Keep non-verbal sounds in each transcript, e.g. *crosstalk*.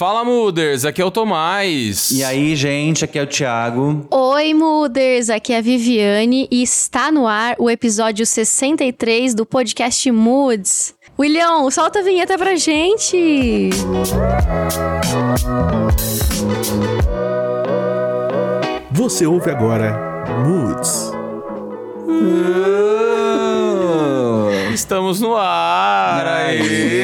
Fala, Muders, aqui é o Tomás. E aí, gente, aqui é o Thiago. Oi, Muders, aqui é a Viviane e está no ar o episódio 63 do podcast Moods. William, solta a vinheta pra gente! Você ouve agora Moods. Estamos no ar! Aê!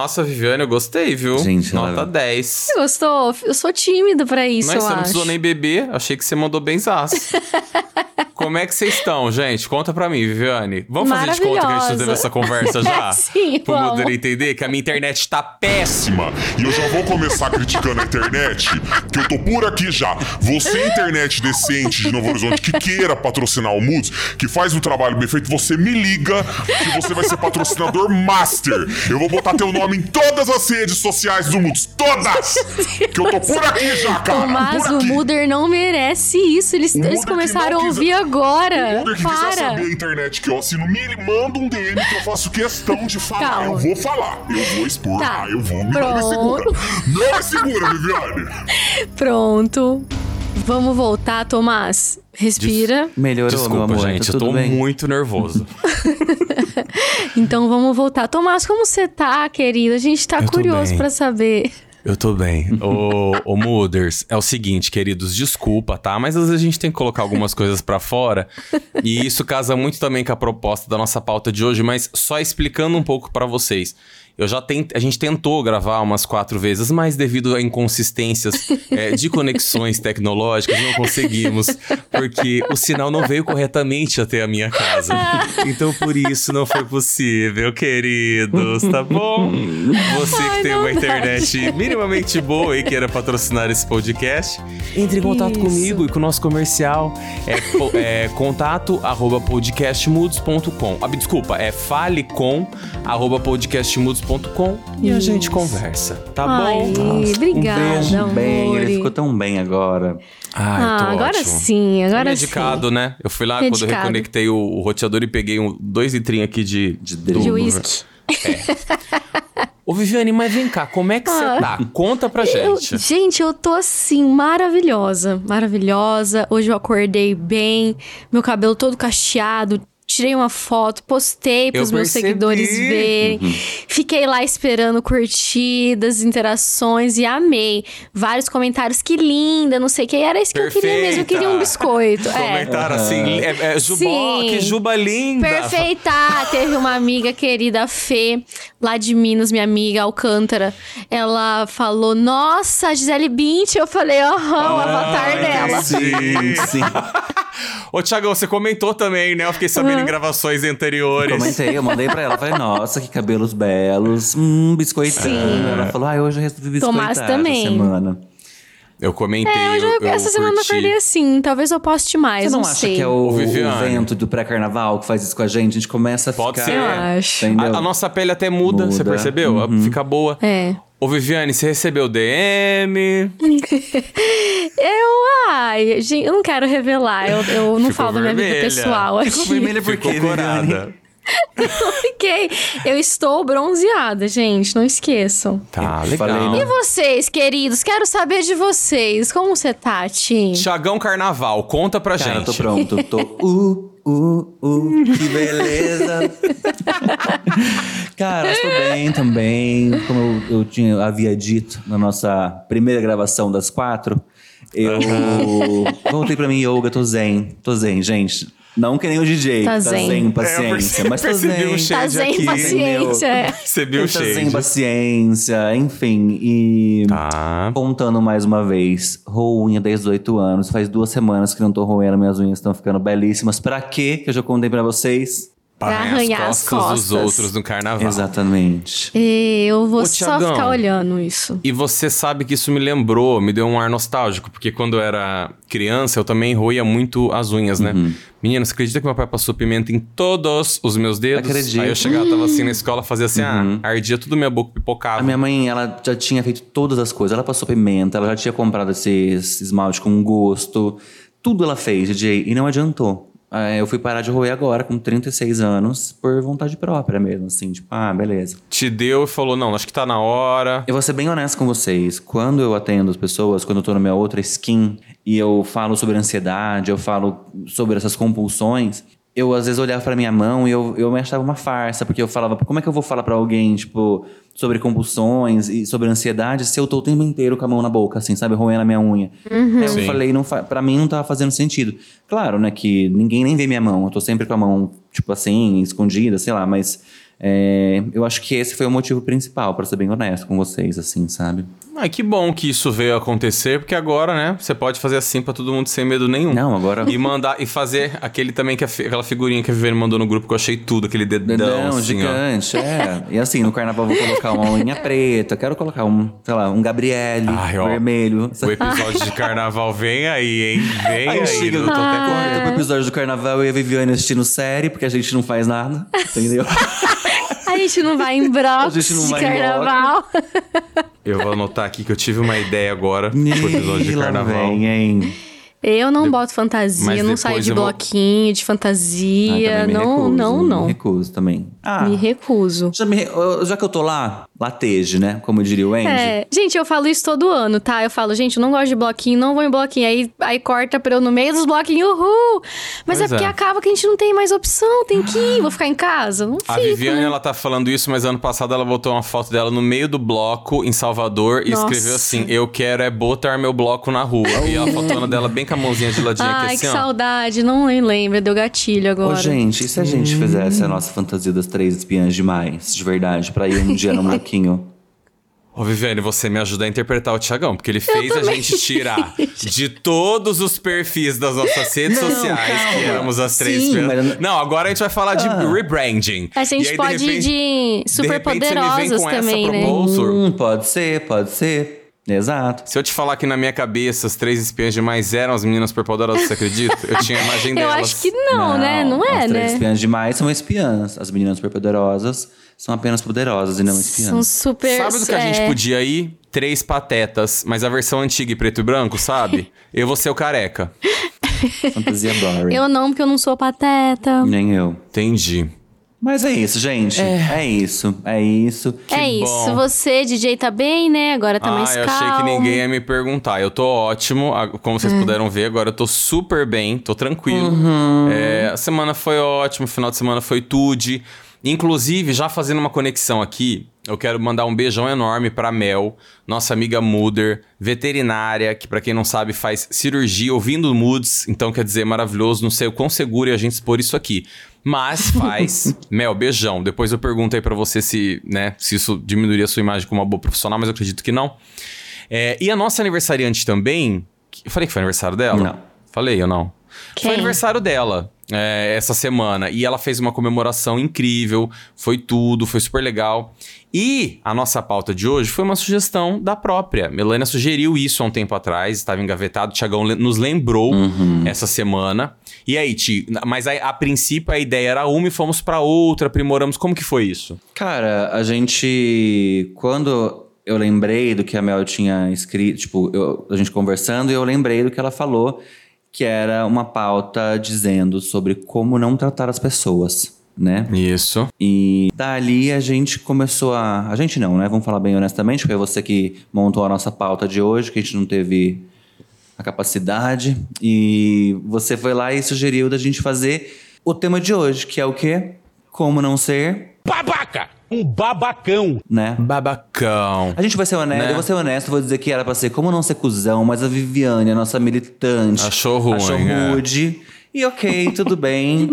Nossa, Viviane, eu gostei, viu? Gente, Nota ela- 10. Você gostou? Eu sou tímido pra isso, Mas eu você não acho. precisou nem beber, achei que você mandou benzaço. *laughs* Como é que vocês estão, gente? Conta pra mim, Viviane. Vamos fazer de conta que a gente teve Maravilhosa. essa conversa *laughs* já? Sim, Pro vamos. Muder entender que a minha internet tá péssima. E eu já vou começar criticando a internet, que eu tô por aqui já. Você, internet decente de Novo Horizonte, que queira patrocinar o Moods, que faz um trabalho bem feito, você me liga, que você vai ser patrocinador master. Eu vou botar teu nome em todas as redes sociais do Moods. Todas! Que eu tô por aqui já, cara. Mas o. Muder não merece isso. Eles, eles começaram a ouvir O agora. Que quiser Para. saber a internet que eu assino, me manda um DM que eu faço questão de falar. Calma. Eu vou falar. Eu vou expor. Tá. Ah, eu vou. Me não me segura. Pronto. Não me segura, Viviane. *laughs* Pronto. Vamos voltar, Tomás. Respira. Melhorou, meu Desculpa, amor. gente, tá eu tô bem? muito nervoso. *laughs* Então vamos voltar. Tomás, como você tá, querido? A gente tá Eu curioso pra saber. Eu tô bem. *laughs* Ô, ô Muders, é o seguinte, queridos, desculpa, tá? Mas às vezes a gente tem que colocar algumas coisas pra fora. E isso casa muito também com a proposta da nossa pauta de hoje, mas só explicando um pouco pra vocês. Eu já tent... A gente tentou gravar umas quatro vezes, mas devido a inconsistências *laughs* é, de conexões tecnológicas, não conseguimos. Porque o sinal não veio corretamente até a minha casa. Então por isso não foi possível, queridos, tá bom? Você que tem uma internet minimamente boa e queira patrocinar esse podcast, entre em contato Isso. comigo e com o nosso comercial. É, é contato arroba podcastmoods.com. Ah, desculpa, é fale com arroba podcastmoods.com e a gente conversa, tá Ai, bom? obrigada, um beijo bem, ele ficou tão bem agora. Ai, Ah, agora ótimo. sim, agora Medicado, sim. né? Eu fui lá quando eu Medicado. reconectei o, o roteador e peguei um, dois litrinhos aqui de, De. De uísque. Ô, Viviane, mas vem cá, como é que você tá? Conta pra Eu- gente. gente, eu tô assim, maravilhosa. Maravilhosa. Hoje eu acordei bem, meu cabelo todo cacheado. Tirei uma foto, postei pros Eu meus percebi. seguidores verem. Fiquei lá esperando curtidas, interações e amei. Vários comentários, que linda, não sei o que. Era isso que eu queria mesmo, eu queria um biscoito. É. Comentaram assim, é, é, Jubó, Sim. que juba linda. Perfeita! Teve uma amiga querida, Fê, lá de Minas, minha amiga Alcântara. Ela falou: Nossa, a Gisele Bint. Eu falei: Aham, o avatar dela. Sim, sim. *laughs* Ô, Thiagão, você comentou também, né? Eu fiquei sabendo em gravações anteriores. Comentei, eu mandei pra ela. Falei, nossa, que cabelos belos. Hum, biscoitando. Sim. Ela falou, ah, hoje eu resolvi biscoitar Tomás essa também. semana. Eu comentei, É, eu- eu, eu essa semana eu curti. acordei assim. Talvez eu poste mais, Você não, não, acha sei. que é o, o Viviane. vento do pré-carnaval que faz isso com a gente? A gente começa a Pode ficar... ser. Eu acho. A, a nossa pele até muda, você Muda. percebeu? Uhum. Fica boa. É. Ô, Viviane, você recebeu DM? *laughs* Eu, ai, gente, eu não quero revelar. Eu, eu não Ficou falo da minha vida vermelha. pessoal aqui. Ficou vermelha por Ficou corada. *laughs* Viviane? Fiquei. Eu estou bronzeada, gente. Não esqueçam. Tá, Eu legal. falei, né? E vocês, queridos? Quero saber de vocês. Como você tá, Tim? Thiagão Carnaval, conta pra Cara, gente. tô pronto. *laughs* Tô. Uh, uh, uh, que beleza. Cara, estou bem também. Como eu, eu tinha, havia dito na nossa primeira gravação das quatro, eu voltei pra mim yoga, tô zen. Tô zen, gente. Não que nem o DJ, Tá tá zen. zen, É, paciência. eu mas percebi zen. o shade Tá zen, aqui. paciência. é. *laughs* Percebi o Tá zen, shade. paciência, enfim. E Tá. contando mais uma vez, roo unha desde os 18 anos. Faz duas semanas que não tô roendo, minhas unhas estão ficando belíssimas. Pra quê? Que eu já contei pra vocês. Pra arranhar as dos costas. outros no carnaval. Exatamente. E eu vou Ô, só Thiagão. ficar olhando isso. E você sabe que isso me lembrou, me deu um ar nostálgico, porque quando eu era criança eu também roía muito as unhas, né? Menina, você acredita que meu pai passou pimenta em todos os meus dedos? Acredito. Aí eu chegava, tava assim na escola, fazia assim, ah, ardia tudo minha boca, pipocava. A minha mãe, ela já tinha feito todas as coisas. Ela passou pimenta, ela já tinha comprado esse esmalte com gosto. Tudo ela fez, DJ, e não adiantou. É, eu fui parar de roer agora, com 36 anos, por vontade própria mesmo, assim, tipo, ah, beleza. Te deu e falou: não, acho que tá na hora. Eu vou ser bem honesto com vocês. Quando eu atendo as pessoas, quando eu tô na minha outra skin e eu falo sobre ansiedade, eu falo sobre essas compulsões, eu às vezes olhava pra minha mão e eu, eu me achava uma farsa, porque eu falava, como é que eu vou falar pra alguém, tipo, sobre compulsões e sobre ansiedade se eu tô o tempo inteiro com a mão na boca, assim, sabe, roendo a minha unha. Aí Sim. eu falei, não fa- pra mim não tava fazendo sentido. Claro, né, que ninguém nem vê minha mão, eu tô sempre com a mão, tipo assim, escondida, sei lá, mas é, eu acho que esse foi o motivo principal, pra ser bem honesto com vocês, assim, sabe? Ai, que bom que isso veio acontecer, porque agora, né, você pode fazer assim pra todo mundo sem medo nenhum. Não, agora. E mandar, e fazer aquele também, que fi- aquela figurinha que a Viviane mandou no grupo, que eu achei tudo, aquele dedão, Dedão assim, ó. gigante, é. E assim, no carnaval vou colocar uma unha preta, quero colocar um, sei lá, um Gabriele Ai, ó. vermelho. O episódio de carnaval vem aí, hein? Vem aí. chega, eu tô até medo. pro episódio do carnaval e a Viviane assistindo série, porque a gente não faz nada, entendeu? *laughs* A gente não vai em *laughs* não de carnaval. Eu vou anotar aqui que eu tive uma ideia agora pro episódio de carnaval. Vem, hein? Eu não boto fantasia, Mas não saio de eu vou- bloquinho, de Ah, fantasia. me não, recuso, não, Me não. recuso também. Ah, Me recuso. já, me re- já que eu tô lá, lateje, né? Como diria o Andy. É, gente, eu falo isso todo ano, tá? Eu falo, gente, eu não gosto de bloquinho, não vou em bloquinho. Aí, aí corta pra eu no meio dos bloquinhos, uhul! Mas Pois é porque é. acaba que a gente não tem mais opção, tem que ir, vou ficar em casa. Não A fico. Viviane, né? ela tá falando isso, mas ano passado ela botou uma foto dela no meio do bloco em Salvador e Nossa. escreveu assim: Eu quero é botar meu bloco na rua. e a fotona dela bem com a mãozinha de ladinho Ai, aqui que assim, ó. saudade, não lembra, deu gatilho Ô, agora. gente, e se a gente Hum. fizesse a nossa fantasia das três espiãs demais, de verdade, pra ir um dia no *laughs* bloquinho? Ô, Viviane, você me ajuda a interpretar o Thiagão, porque ele fez a gente tirar *laughs* de todos os perfis das nossas redes Não, sociais, que calma. éramos as três. Sim, não- agora a gente vai falar de rebranding. A gente E aí, pode ir de super repente, você me vem poderosas com essa também, né? Hum, pode ser, pode ser. Exato. Se eu te falar que na minha cabeça as três espiãs demais eram as meninas superpoderosas, você acredita? Eu tinha a imagem *laughs* Eu delas. acho que não, né? Não é, as três né? espiãs demais são espiãs. As meninas superpoderosas são apenas poderosas e não São espiãs. super. Sabe do que a gente é, podia ir? Três patetas, mas a versão antiga e preto e branco, sabe? *laughs* Eu vou ser o careca. Fantasia boring. Eu não, porque eu não sou pateta. Nem eu. Entendi. Mas é isso, gente. É, isso. É isso. é isso. bom. Você, DJ, tá bem, né? Agora tá ah, mais eu calmo. achei que ninguém ia me perguntar. Eu tô ótimo, como vocês puderam ver, agora eu tô super bem, tô tranquilo. Uhum. É, a semana foi ótima, o final de semana foi tudo. Inclusive, já fazendo uma conexão aqui, eu quero mandar um beijão enorme pra Mel, nossa amiga Muder, veterinária, que pra quem não sabe faz cirurgia ouvindo moods, então quer dizer, maravilhoso, não sei o quão seguro é a gente expor isso aqui. Mas faz. *laughs* Mel, beijão. Depois eu pergunto aí pra você se, né, se isso diminuiria a sua imagem como uma boa profissional, mas eu acredito que não. É, e a nossa aniversariante também. Eu falei que foi aniversário dela? Não. Falei ou não? Quem? Foi aniversário dela é, essa semana. E ela fez uma comemoração incrível. Foi tudo, foi super legal. E a nossa pauta de hoje foi uma sugestão da própria. Melania sugeriu isso há um tempo atrás, estava engavetado. O Tiagão nos lembrou essa semana. E aí, Ti, mas a, a princípio a ideia era uma e fomos pra outra, aprimoramos. Como que foi isso? Cara, a gente. Quando eu lembrei do que a Mel tinha escrito, tipo, eu- a gente conversando, e eu lembrei do que ela falou, que era uma pauta dizendo sobre como não tratar as pessoas, né? Isso. E dali a gente começou a. A gente não, né? Vamos falar bem honestamente, foi você que montou a nossa pauta de hoje, que a gente não teve a capacidade. E você foi lá e sugeriu da gente fazer o tema de hoje, que é o quê? Como não ser, babaca, um babacão. né? Babacão. A gente vai ser honesto, Né? eu vou ser honesto, vou dizer que era pra ser como não ser cuzão, mas a Viviane, a nossa militante, Achou ruim, achou é. E ok, tudo bem,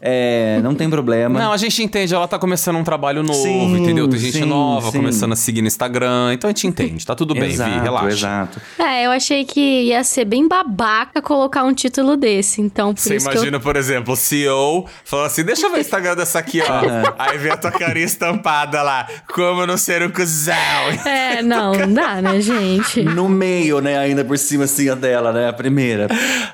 é, não tem problema. Não, a gente entende, ela tá começando um trabalho novo, Sim, entendeu? Tem gente sim, nova sim. começando a seguir no Instagram, então a gente entende, tá tudo bem, exato, Vi, relaxa. exato. É, eu achei que ia ser bem babaca colocar um título desse. Então, por Você isso imagina, por exemplo, o CEO falando assim: deixa eu ver o Instagram dessa aqui, ó. *laughs* Aí vem a tua carinha estampada lá. Como não ser um cuzão? eu. É, não, não dá, né, gente? No meio, né, ainda por cima assim a dela, né, a primeira.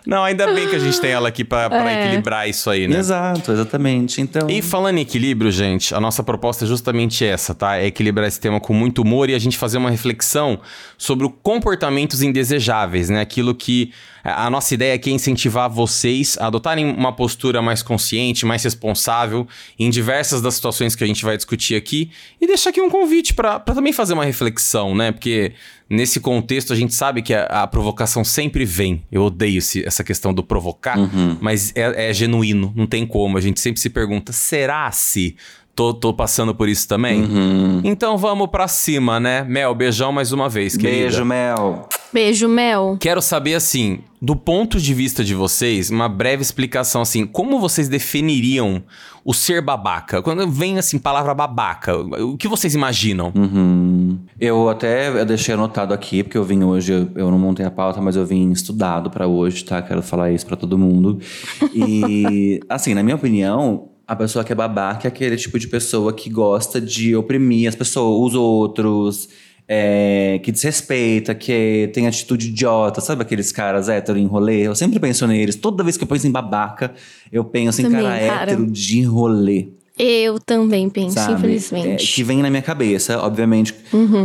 Não, ainda bem que a gente tem ela aqui aqui pra, pra É. equilibrar isso aí, né? Exato, exatamente. Então. E falando em equilíbrio, gente, a nossa proposta é justamente essa, tá? É equilibrar esse tema com muito humor e a gente fazer uma reflexão sobre comportamentos indesejáveis, né? Aquilo que a nossa ideia aqui é incentivar vocês a adotarem uma postura mais consciente, mais responsável em diversas das situações que a gente vai discutir aqui e deixar aqui um convite para também fazer uma reflexão, né? Porque nesse contexto a gente sabe que a, a provocação sempre vem. Eu odeio esse- essa questão do provocar, mas é, é genuíno, não tem como. A gente sempre se pergunta: será se tô, tô passando por isso também? Então vamos pra cima, né? Mel, beijão mais uma vez, querida. Beijo, Mel. Beijo, Mel. Quero saber, assim, do ponto de vista de vocês, uma breve explicação, assim, como vocês definiriam o ser babaca? Quando vem, assim, palavra babaca, o que vocês imaginam? Uhum. Eu até eu deixei anotado aqui, porque eu vim hoje, eu, eu não montei a pauta, mas eu vim estudado pra hoje, tá? Quero falar isso pra todo mundo. E, *laughs* assim, na minha opinião, a pessoa que é babaca é aquele tipo de pessoa que gosta de oprimir as pessoas, os outros, é, que desrespeita, que tem atitude idiota. Sabe aqueles caras hétero em rolê? Eu sempre penso neles. Toda vez que eu penso em babaca, eu penso em Também, cara, cara. hétero de rolê. Eu também penso, Sabe? infelizmente. É, que vem na minha cabeça, obviamente.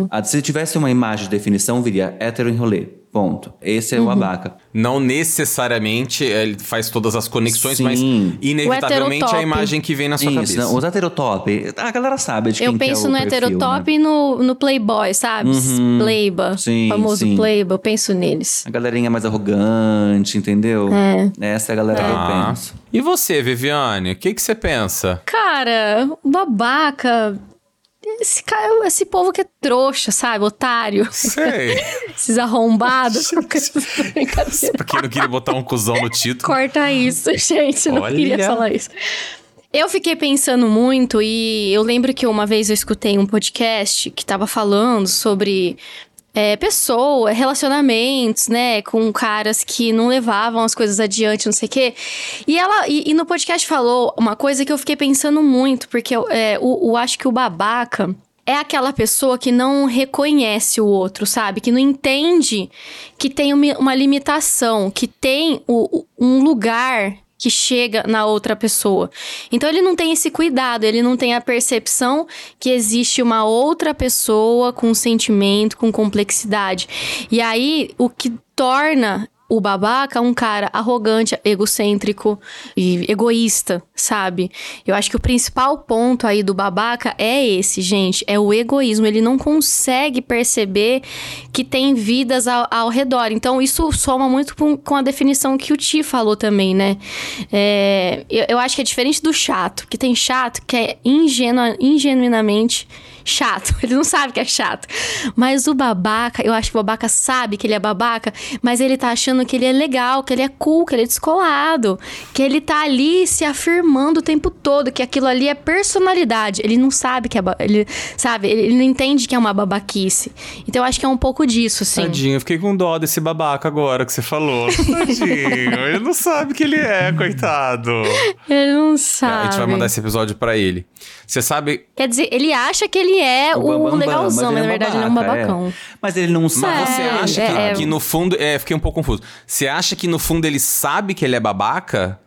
Ah, se tivesse uma imagem de definição, viria hétero em rolê. Ponto. Esse é Uhum. o abaca. Não necessariamente ele faz todas as conexões, Sim. mas inevitavelmente a heterotop. imagem que vem na sua Isso, cabeça. não, os heterotop, a galera sabe de quem Eu que é penso o no perfil, heterotop né? e no, no Playboy, sabe? Playba. Sim, famoso sim. Playba, eu penso neles. A galerinha mais arrogante, entendeu? É. Essa é a galera que eu Ah. penso. E você, Viviane, o que, que você pensa? Cara, babaca. Esse, cara, esse povo que é trouxa, sabe? Otário. Sei. *laughs* Esses arrombados. Pra quem não queria botar um cuzão no título. Corta isso, *laughs* gente. Não Olha. queria falar isso. Eu fiquei pensando muito e eu lembro que uma vez eu escutei um podcast que tava falando sobre é, pessoa, relacionamentos, né, com caras que não levavam as coisas adiante, não sei o quê. E ela, e, e no podcast falou uma coisa que eu fiquei pensando muito, porque eu, é, o, o- acho que o babaca é aquela pessoa que não reconhece o outro, sabe? Que não entende que tem uma, limitação, que tem o- um lugar que chega na outra pessoa. Então ele não tem esse cuidado, ele não tem a percepção que existe uma outra pessoa com sentimento, com complexidade. E aí o que torna o babaca um cara arrogante, egocêntrico e egoísta, sabe? Eu acho que o principal ponto aí do babaca é esse, gente, é o egoísmo. Ele não consegue perceber que tem vidas ao, ao redor. Então isso soma muito com, com a definição que o Ti falou também, né? É, eu, eu acho que é diferente do chato, que tem chato que é ingenua, ingenuinamente chato. *laughs* Ele não sabe que é chato. Mas o babaca, eu acho que o babaca sabe que ele é babaca, mas ele tá achando que ele é legal, que ele é cool, que ele é descolado, que ele tá ali se afirmando o tempo todo, que aquilo ali é personalidade. Ele não sabe que é. Ele, sabe? Ele, não entende que é uma babaquice. Então eu acho que é um pouco disso, assim. Tadinho, eu fiquei com dó desse babaca agora que você falou. *laughs* Tadinho, ele não sabe que ele é, coitado. Ele não A sabe. gente vai mandar esse episódio pra ele. Você sabe. Quer dizer, ele acha que ele é o, bambambam, legalzão, mas, ele na é verdade ele é um babaca, babacão. é. Mas ele não sabe. Mas você É, acha que, é, é. que no fundo. É, fiquei um pouco confuso. Você acha que no fundo ele sabe que ele é babaca?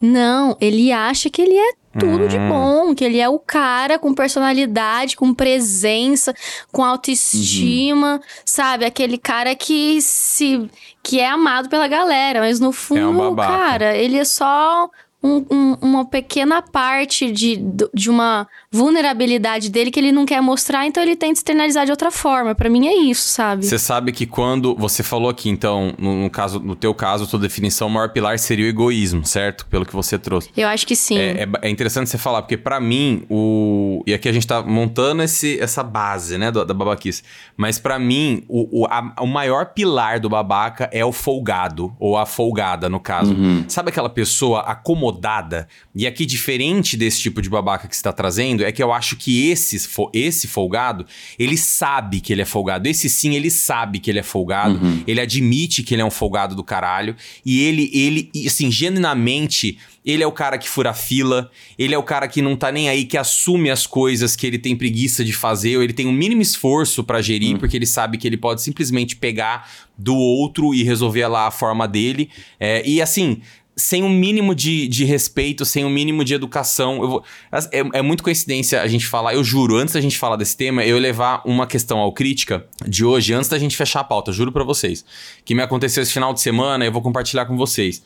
Não, ele acha que ele é tudo de bom, que ele é o cara com personalidade, com presença, com autoestima, sabe? Aquele cara que se que é amado pela galera, mas no fundo, babaca. cara, ele é só um- um- uma pequena parte de, de uma vulnerabilidade dele que ele não quer mostrar, então ele tenta externalizar de outra forma. Pra mim é isso, sabe? Você sabe que quando. Você falou aqui, então, no, no caso, no teu caso, a tua definição, o maior pilar seria o egoísmo, certo? Pelo que você trouxe. Eu acho que sim. É, é é interessante você falar, porque pra mim, o. E aqui a gente tá montando esse, essa base, né, do- da babaquice. Mas pra mim, o, o, a- o maior pilar do babaca é o folgado, ou a folgada, no caso. Sabe aquela pessoa acomodada? E aqui, diferente desse tipo de babaca que você tá trazendo, é que eu acho que esse, esse folgado, ele sabe que ele é folgado. Esse sim, ele sabe que ele é folgado. Ele admite que ele é um folgado do caralho. E ele, ele, assim, genuinamente. Ele é o cara que fura fila, ele é o cara que não tá nem aí, que assume as coisas que ele tem preguiça de fazer, ou ele tem um mínimo esforço pra gerir, porque ele sabe que ele pode simplesmente pegar do outro e resolver lá a forma dele. É, e assim, sem um mínimo de, de respeito, sem um mínimo de educação. Eu vou, é, é muito coincidência a gente falar, eu juro, antes da gente falar desse tema, eu levar uma questão ao crítica de hoje, antes da gente fechar a pauta, juro para vocês, que me aconteceu esse final de semana eu vou compartilhar com vocês.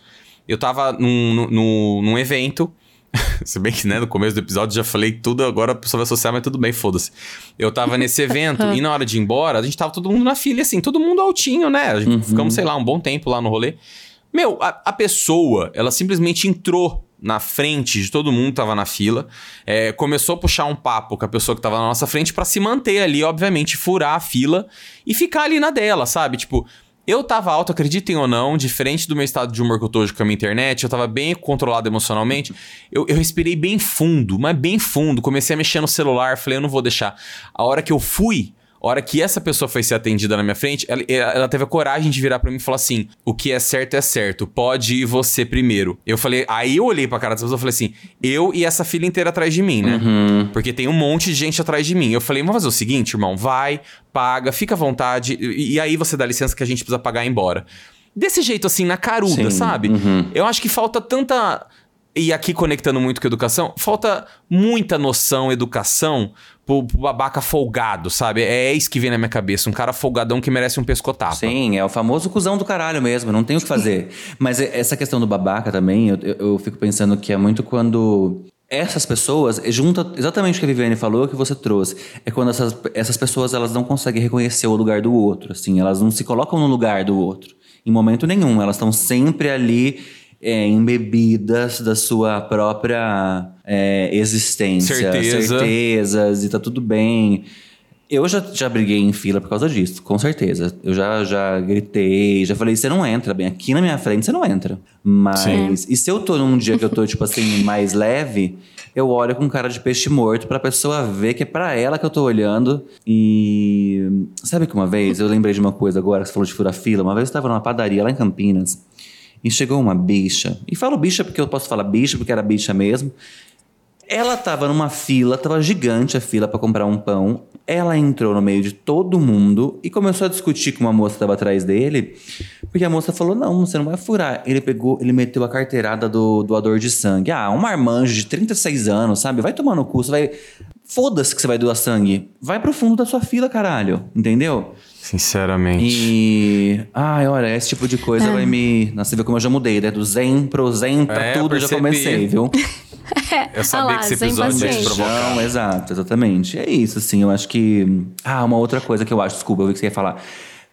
Eu tava num, num, num evento, *laughs* se bem que, né, no começo do episódio já falei tudo, agora a pessoa vai associar, mas tudo bem, foda-se. Eu tava nesse *laughs* evento e na hora de ir embora, a gente tava todo mundo na fila, assim, todo mundo altinho, né? A gente Uhum. Ficamos, sei lá, um bom tempo lá no rolê. Meu, a, a pessoa, ela simplesmente entrou na frente de todo mundo tava na fila, é, começou a puxar um papo com a pessoa que tava na nossa frente pra se manter ali, obviamente, furar a fila e ficar ali na dela, sabe? Tipo, eu tava alto, acreditem ou não, diferente do meu estado de humor que eu tô hoje com a minha internet, eu tava bem controlado emocionalmente. Eu, eu respirei bem fundo, mas bem fundo. Comecei a mexer no celular, falei, eu não vou deixar. A hora que eu fui, a hora que essa pessoa foi ser atendida na minha frente, ela, ela teve a coragem de virar pra mim e falar assim: o que é certo é certo, pode ir você primeiro. Eu falei, aí eu olhei pra cara dessa pessoa e falei assim: eu e essa fila inteira atrás de mim, né? Porque tem um monte de gente atrás de mim. Eu falei, vamos fazer o seguinte, irmão, vai, paga, fica à vontade, e, e aí você dá licença que a gente precisa pagar e ir embora. Desse jeito, assim, na caruda, Sim, sabe? Eu acho que falta tanta. E aqui conectando muito com a educação, falta muita noção, educação pro, pro babaca folgado, sabe? É isso que vem na minha cabeça. Um cara folgadão que merece um pescotapa. Sim, é o famoso cuzão do caralho mesmo, não tem o que fazer. *laughs* Mas e- essa questão do babaca também, eu, eu- eu fico pensando que é muito quando essas pessoas, junta exatamente o que a Viviane falou, que você trouxe, é quando essas, essas pessoas elas não conseguem reconhecer o lugar do outro, assim, elas não se colocam no lugar do outro, em momento nenhum, elas estão sempre ali é, embebidas da sua própria é, existência, Certeza. certezas, e tá tudo bem. Eu já, já briguei em fila por causa disso, com certeza. Eu já, já gritei, já falei, você não entra bem. Aqui na minha frente você não entra. Mas. E se eu tô num dia que eu tô, tipo assim, *laughs* mais leve, eu olho com cara de peixe morto pra pessoa ver que é pra ela que eu tô olhando. E. Sabe que uma vez, eu lembrei de uma coisa agora, que você falou de furar fila. Uma vez eu tava numa padaria lá em Campinas. E chegou uma bicha. E falo bicha porque eu posso falar bicha, porque era bicha mesmo. Ela tava numa fila, tava gigante a fila pra comprar um pão. Ela entrou no meio de todo mundo e começou a discutir com uma moça que tava atrás dele, porque a moça falou: Não, você não vai furar. Ele pegou, ele meteu a carteirada do doador de sangue. Ah, um marmanjo de 36 anos, sabe? Vai tomar no cu, você vai. Foda-se que você vai doar sangue. Vai pro fundo da sua fila, caralho. Entendeu? Sinceramente. E. Ai, olha, esse tipo de coisa vai me. Nossa, você viu como eu já mudei, né? Do zen pro zen pra É, tudo, eu já comecei, viu? *laughs* Eu sabia Ah lá, que esse episódio ia te provocar. Não, exato, exatamente. É isso, assim, eu acho que. Ah, uma outra coisa que eu acho, desculpa, eu vi que você ia falar.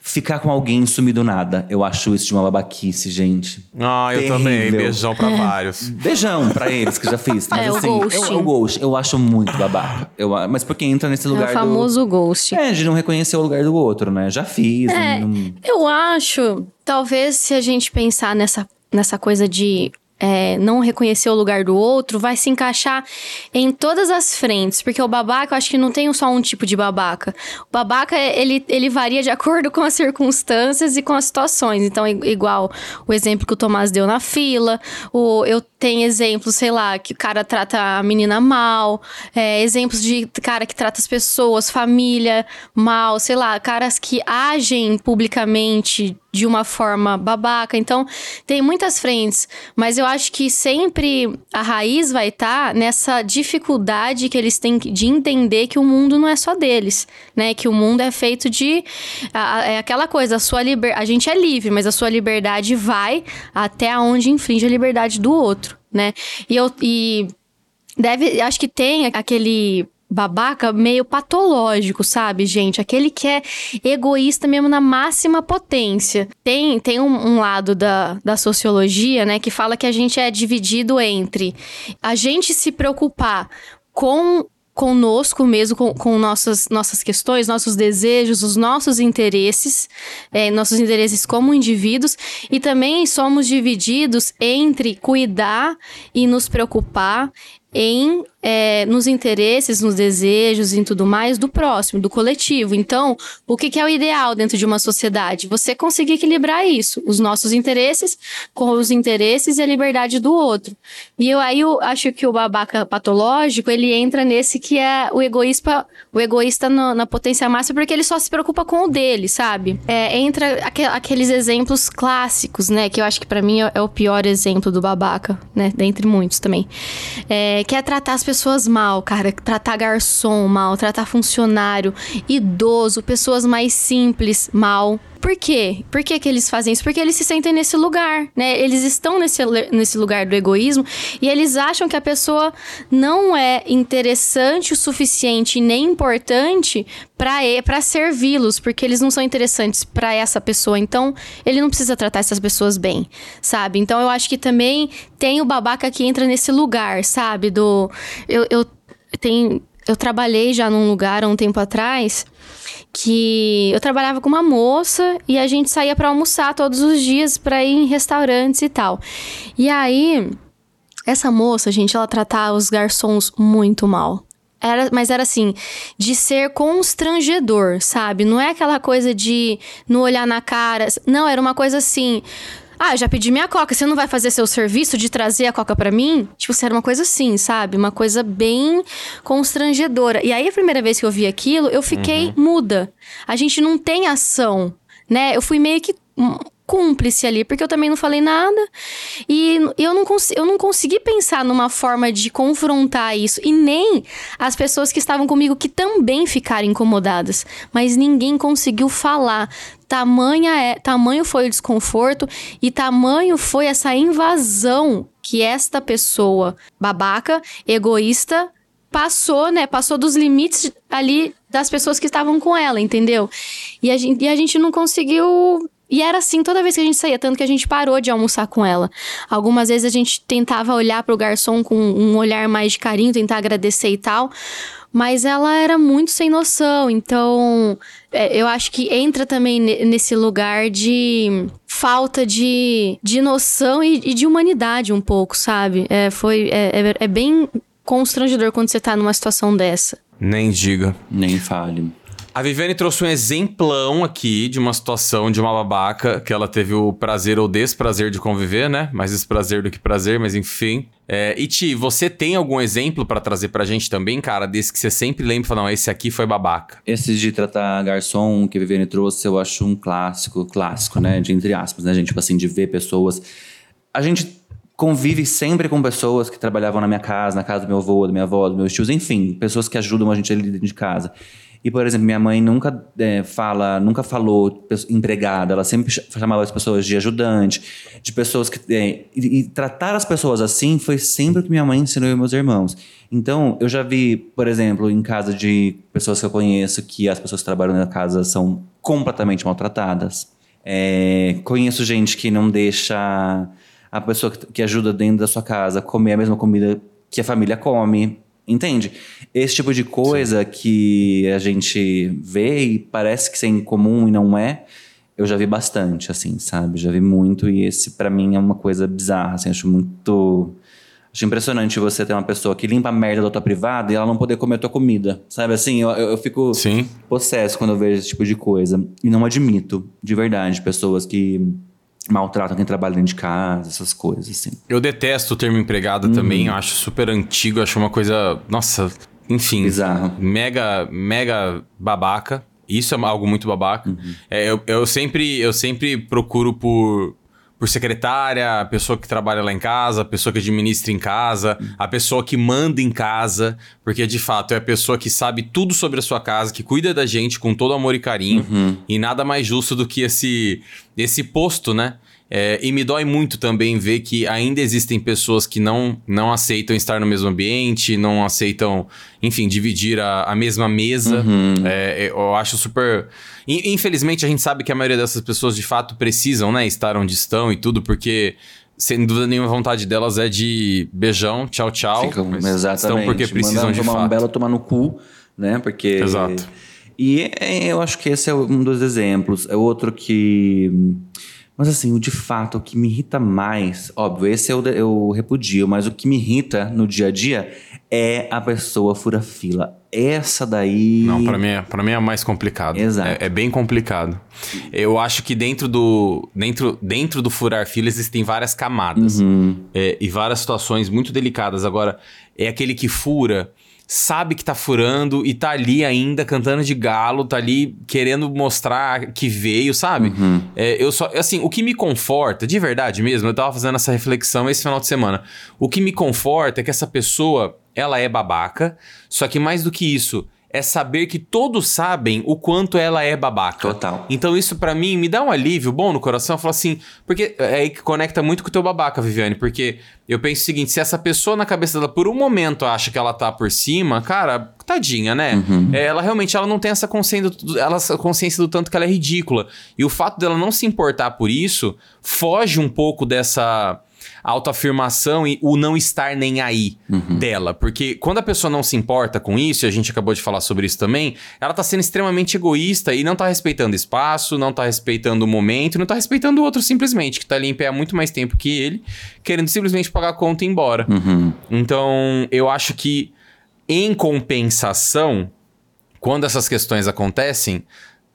Ficar com alguém sumido nada. Eu acho isso de uma babaquice, gente. Ah, eu também. Terrível. Beijão pra vários. Beijão pra eles que já fiz. Mas É, o assim, ghosting. eu, o ghost, eu acho muito babaca. Eu, mas porque entra nesse É lugar o famoso ghost. do. É, de não reconhecer o lugar do outro, né? Já fiz. É, não- eu acho, talvez se a gente pensar nessa, nessa coisa de é, não reconhecer o lugar do outro, vai se encaixar em todas as frentes. Porque o babaca, eu acho que não tem só um tipo de babaca. O babaca, ele, ele varia de acordo com as circunstâncias e com as situações. Então, igual o exemplo que o Tomás deu na fila, o, eu tenho exemplos, sei lá, que o cara trata a menina mal, é, exemplos de cara que trata as pessoas, família mal, sei lá, caras que agem publicamente de uma forma babaca. Então, tem muitas frentes, mas eu acho que sempre a raiz vai estar nessa dificuldade que eles têm de entender que o mundo não é só deles, né? Que o mundo é feito de é aquela coisa, a sua liber, a gente é livre, mas a sua liberdade vai até onde infringe a liberdade do outro, né? E eu e deve, acho que tem aquele babaca meio patológico, sabe, gente? Aquele que é egoísta mesmo na máxima potência. Tem, tem um, um lado da, da sociologia, né, que fala que a gente é dividido entre a gente se preocupar com conosco mesmo, com, com nossas, nossas questões, nossos desejos, os nossos interesses, é, nossos interesses como indivíduos, e também somos divididos entre cuidar e nos preocupar em é, nos interesses, nos desejos e tudo mais do próximo, do coletivo. Então, o que, que, é o ideal dentro de uma sociedade? Você conseguir equilibrar isso, os nossos interesses com os interesses e a liberdade do outro. E eu aí eu acho que o babaca patológico ele entra nesse que é o egoísta, o egoísta no, na potência máxima porque ele só se preocupa com o dele, sabe? É, entra aqu aqueles exemplos clássicos, né? Que eu acho que para mim é, é, o pior exemplo do babaca, né? Dentre muitos também. É, é tratar as pessoas mal, cara. Tratar garçom mal, tratar funcionário, idoso, pessoas mais simples mal. Por quê? Por que, que eles fazem isso? Porque eles se sentem nesse lugar, né? Eles estão nesse, nesse lugar do egoísmo e eles acham que a pessoa não é interessante o suficiente nem importante para servi-los, porque eles não são interessantes para essa pessoa. Então, ele não precisa tratar essas pessoas bem, sabe? Então, eu acho que também tem o babaca que entra nesse lugar, sabe? Do. Eu, eu, tem, eu trabalhei já num lugar há um tempo atrás que eu trabalhava com uma moça e a gente saía para almoçar todos os dias para ir em restaurantes e tal. E aí, essa moça, gente, ela tratava os garçons muito mal. Era, mas era assim, de ser constrangedor, sabe? Não é aquela coisa de não olhar na cara. Não, era uma coisa assim. Ah, já pedi minha coca, você não vai fazer seu serviço de trazer a coca para mim? Tipo, era uma coisa assim, sabe? Uma coisa bem constrangedora. E aí, a primeira vez que eu vi aquilo, eu fiquei uhum. muda. A gente não tem ação, né? Eu fui meio que cúmplice ali, porque eu também não falei nada. E eu não, eu não consegui pensar numa forma de confrontar isso. E nem as pessoas que estavam comigo que também ficaram incomodadas. Mas ninguém conseguiu falar. Tamanha é, tamanho foi o desconforto e tamanho foi essa invasão que esta pessoa babaca, egoísta, passou, né? Passou dos limites ali das pessoas que estavam com ela, entendeu? E a gente, e a gente não conseguiu e era assim toda vez que a gente saía, tanto que a gente parou de almoçar com ela. Algumas vezes a gente tentava olhar para o garçom com um olhar mais de carinho, tentar agradecer e tal. Mas ela era muito sem noção, então é, eu acho que entra também nesse lugar de falta de, de noção e, e de humanidade um pouco, sabe? É, foi, é, é, é bem constrangedor quando você tá numa situação dessa. Nem diga. Nem fale. A Viviane trouxe um exemplão aqui de uma situação de uma babaca que ela teve o prazer ou desprazer de conviver, né? Mais desprazer do que prazer, mas enfim. É, e Ti, você tem algum exemplo para trazer pra gente também, cara, desse que você sempre lembra não, esse aqui foi babaca? Esse de tratar garçom que a Viviane trouxe, eu acho um clássico, clássico, né? De entre aspas, né, gente? Tipo assim, de ver pessoas. A gente convive sempre com pessoas que trabalhavam na minha casa, na casa do meu avô, da minha avó, dos meus tios, enfim, pessoas que ajudam a gente ali dentro de casa. E, por exemplo, minha mãe nunca é, fala, nunca falou empregada, ela sempre chamava as pessoas de ajudante, de pessoas que. É, e, e, tratar as pessoas assim foi sempre o que minha mãe ensinou meus irmãos. Então, eu já vi, por exemplo, em casa de pessoas que eu conheço, que as pessoas que trabalham na casa são completamente maltratadas. É, conheço gente que não deixa a pessoa que ajuda dentro da sua casa comer a mesma comida que a família come. Entende? Esse tipo de coisa Sim. que a gente vê e parece que é incomum e não é, eu já vi bastante, assim, sabe? Já vi muito e esse para mim é uma coisa bizarra, assim, acho muito... Acho impressionante você ter uma pessoa que limpa a merda da tua privada e ela não poder comer a tua comida, sabe? Assim, eu, eu fico Sim. possesso quando eu vejo esse tipo de coisa. E não admito, de verdade, pessoas que maltratam quem trabalha dentro de casa, essas coisas, assim. Eu detesto o termo empregado uhum. também, eu acho super antigo, acho uma coisa, nossa, enfim, Bizarro. mega, mega babaca. Isso é algo muito babaca. Uhum. É, eu, eu, sempre, eu sempre procuro por, por secretária, a pessoa que trabalha lá em casa, a pessoa que administra em casa, a pessoa que manda em casa, porque de fato é a pessoa que sabe tudo sobre a sua casa, que cuida da gente com todo amor e carinho, uhum. e nada mais justo do que esse, esse posto, né? É, e me dói muito também ver que ainda existem pessoas que não, não aceitam estar no mesmo ambiente, não aceitam, enfim, dividir a, a mesma mesa. Uhum. É, eu acho super. Infelizmente, a gente sabe que a maioria dessas pessoas de fato precisam, né, estar onde estão e tudo, porque sem dúvida nenhuma, a vontade delas é de beijão, tchau, tchau. Ficam, exatamente. Estão porque precisam Mandar de tomar fato. um belo tomar no cu, né? Porque... Exato. E é, eu acho que esse é um dos exemplos. É outro que Mas assim, o de fato, o que me irrita mais, óbvio, esse eu, eu repudio, mas o que me irrita no dia a dia é a pessoa fura fila. Essa daí. Não, pra mim, é, pra mim é mais complicado. Exato. É, é bem complicado. Eu acho que dentro do, dentro, dentro do furar fila existem várias camadas é, e várias situações muito delicadas. Agora, é aquele que fura, sabe que tá furando e tá ali ainda cantando de galo, tá ali querendo mostrar que veio, sabe? É, eu só, assim, o que me conforta, de verdade mesmo, eu tava fazendo essa reflexão esse final de semana. O que me conforta é que essa pessoa, ela é babaca, só que mais do que isso, é saber que todos sabem o quanto ela é babaca. Total. Então isso pra mim me dá um alívio bom no coração, falar assim, porque é aí que conecta muito com o teu babaca, Viviane, porque eu penso o seguinte, se essa pessoa na cabeça dela por um momento acha que ela tá por cima, cara, tadinha, né? É, ela realmente ela não tem essa consciência, do, ela, essa consciência do tanto que ela é ridícula. E o fato dela não se importar por isso foge um pouco dessa autoafirmação e o não estar nem aí dela. Porque quando a pessoa não se importa com isso, e a gente acabou de falar sobre isso também, ela tá sendo extremamente egoísta e não tá respeitando espaço, não tá respeitando o momento, não tá respeitando o outro simplesmente, que tá ali em pé há muito mais tempo que ele, querendo simplesmente pagar a conta e ir embora. Então, eu acho que em compensação, quando essas questões acontecem,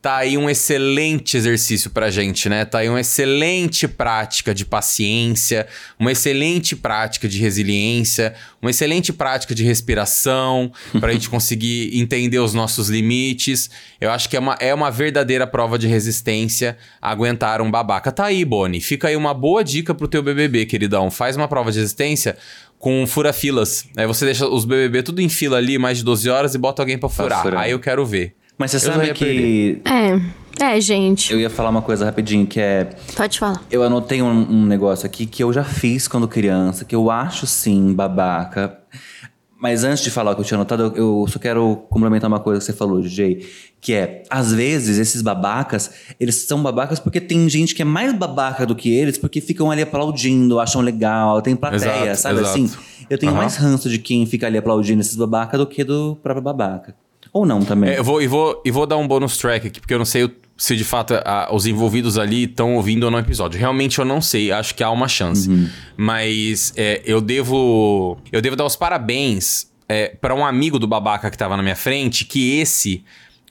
tá aí um excelente exercício pra gente, né? Tá aí uma excelente prática de paciência, uma excelente prática de resiliência, uma excelente prática de respiração, *laughs* pra gente conseguir entender os nossos limites. Eu acho que é uma, é uma verdadeira prova de resistência aguentar um babaca. Tá aí, Boni. Fica aí uma boa dica pro teu BBB, queridão. Faz uma prova de resistência com fura-filas. Aí você deixa os BBB tudo em fila ali, mais de 12 horas, e bota alguém pra furar. furar. Aí eu quero ver. Mas você Eu sabe que. É, é, gente. Eu ia falar uma coisa rapidinho, que é. Pode falar. Eu anotei um, um negócio aqui que eu já fiz quando criança, que eu acho sim babaca. Mas antes de falar o que eu tinha anotado, eu, só quero complementar uma coisa que você falou, DJ. Que é, às vezes, esses babacas, eles são babacas porque tem gente que é mais babaca do que eles, porque ficam ali aplaudindo, acham legal, tem plateia, Exato, sabe exato. assim? Eu tenho Aham. mais ranço de quem fica ali aplaudindo esses babacas do que do próprio babaca. Ou não também. É, eu vou, e, vou, e vou dar um bônus track aqui, porque eu não sei se de fato a- os envolvidos ali estão ouvindo ou não o episódio. Realmente eu não sei, acho que há uma chance. Mas é, eu devo. Eu devo dar os parabéns é, para um amigo do babaca que tava na minha frente, que esse.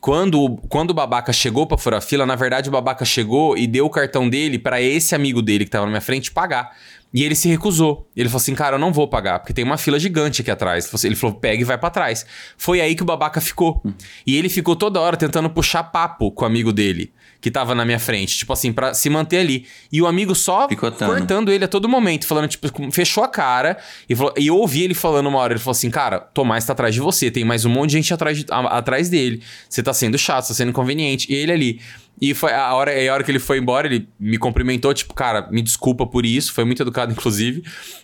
Quando, quando o babaca chegou pra furar fila, na verdade o babaca chegou e deu o cartão dele pra esse amigo dele que tava na minha frente pagar. E ele se recusou. Ele falou assim: Cara, eu não vou pagar, porque tem uma fila gigante aqui atrás. Ele falou assim- Ele falou: Pega e vai pra trás. Foi aí que o babaca ficou. E ele ficou toda hora tentando puxar papo com o amigo dele, que tava na minha frente, tipo assim, pra se manter ali. E o amigo só Picotando. cortando ele a todo momento, falando, tipo, fechou a cara. E, falou- e eu ouvi ele falando uma hora: Ele falou assim: Cara, Tomás tá atrás de você, tem mais um monte de gente atrás, de- a- atrás dele. Você tá sendo chato, tá sendo inconveniente. E ele ali. E foi a hora, e a hora que ele foi embora, ele me cumprimentou, tipo, cara, me desculpa por isso, foi muito educado, *laughs* inclusive.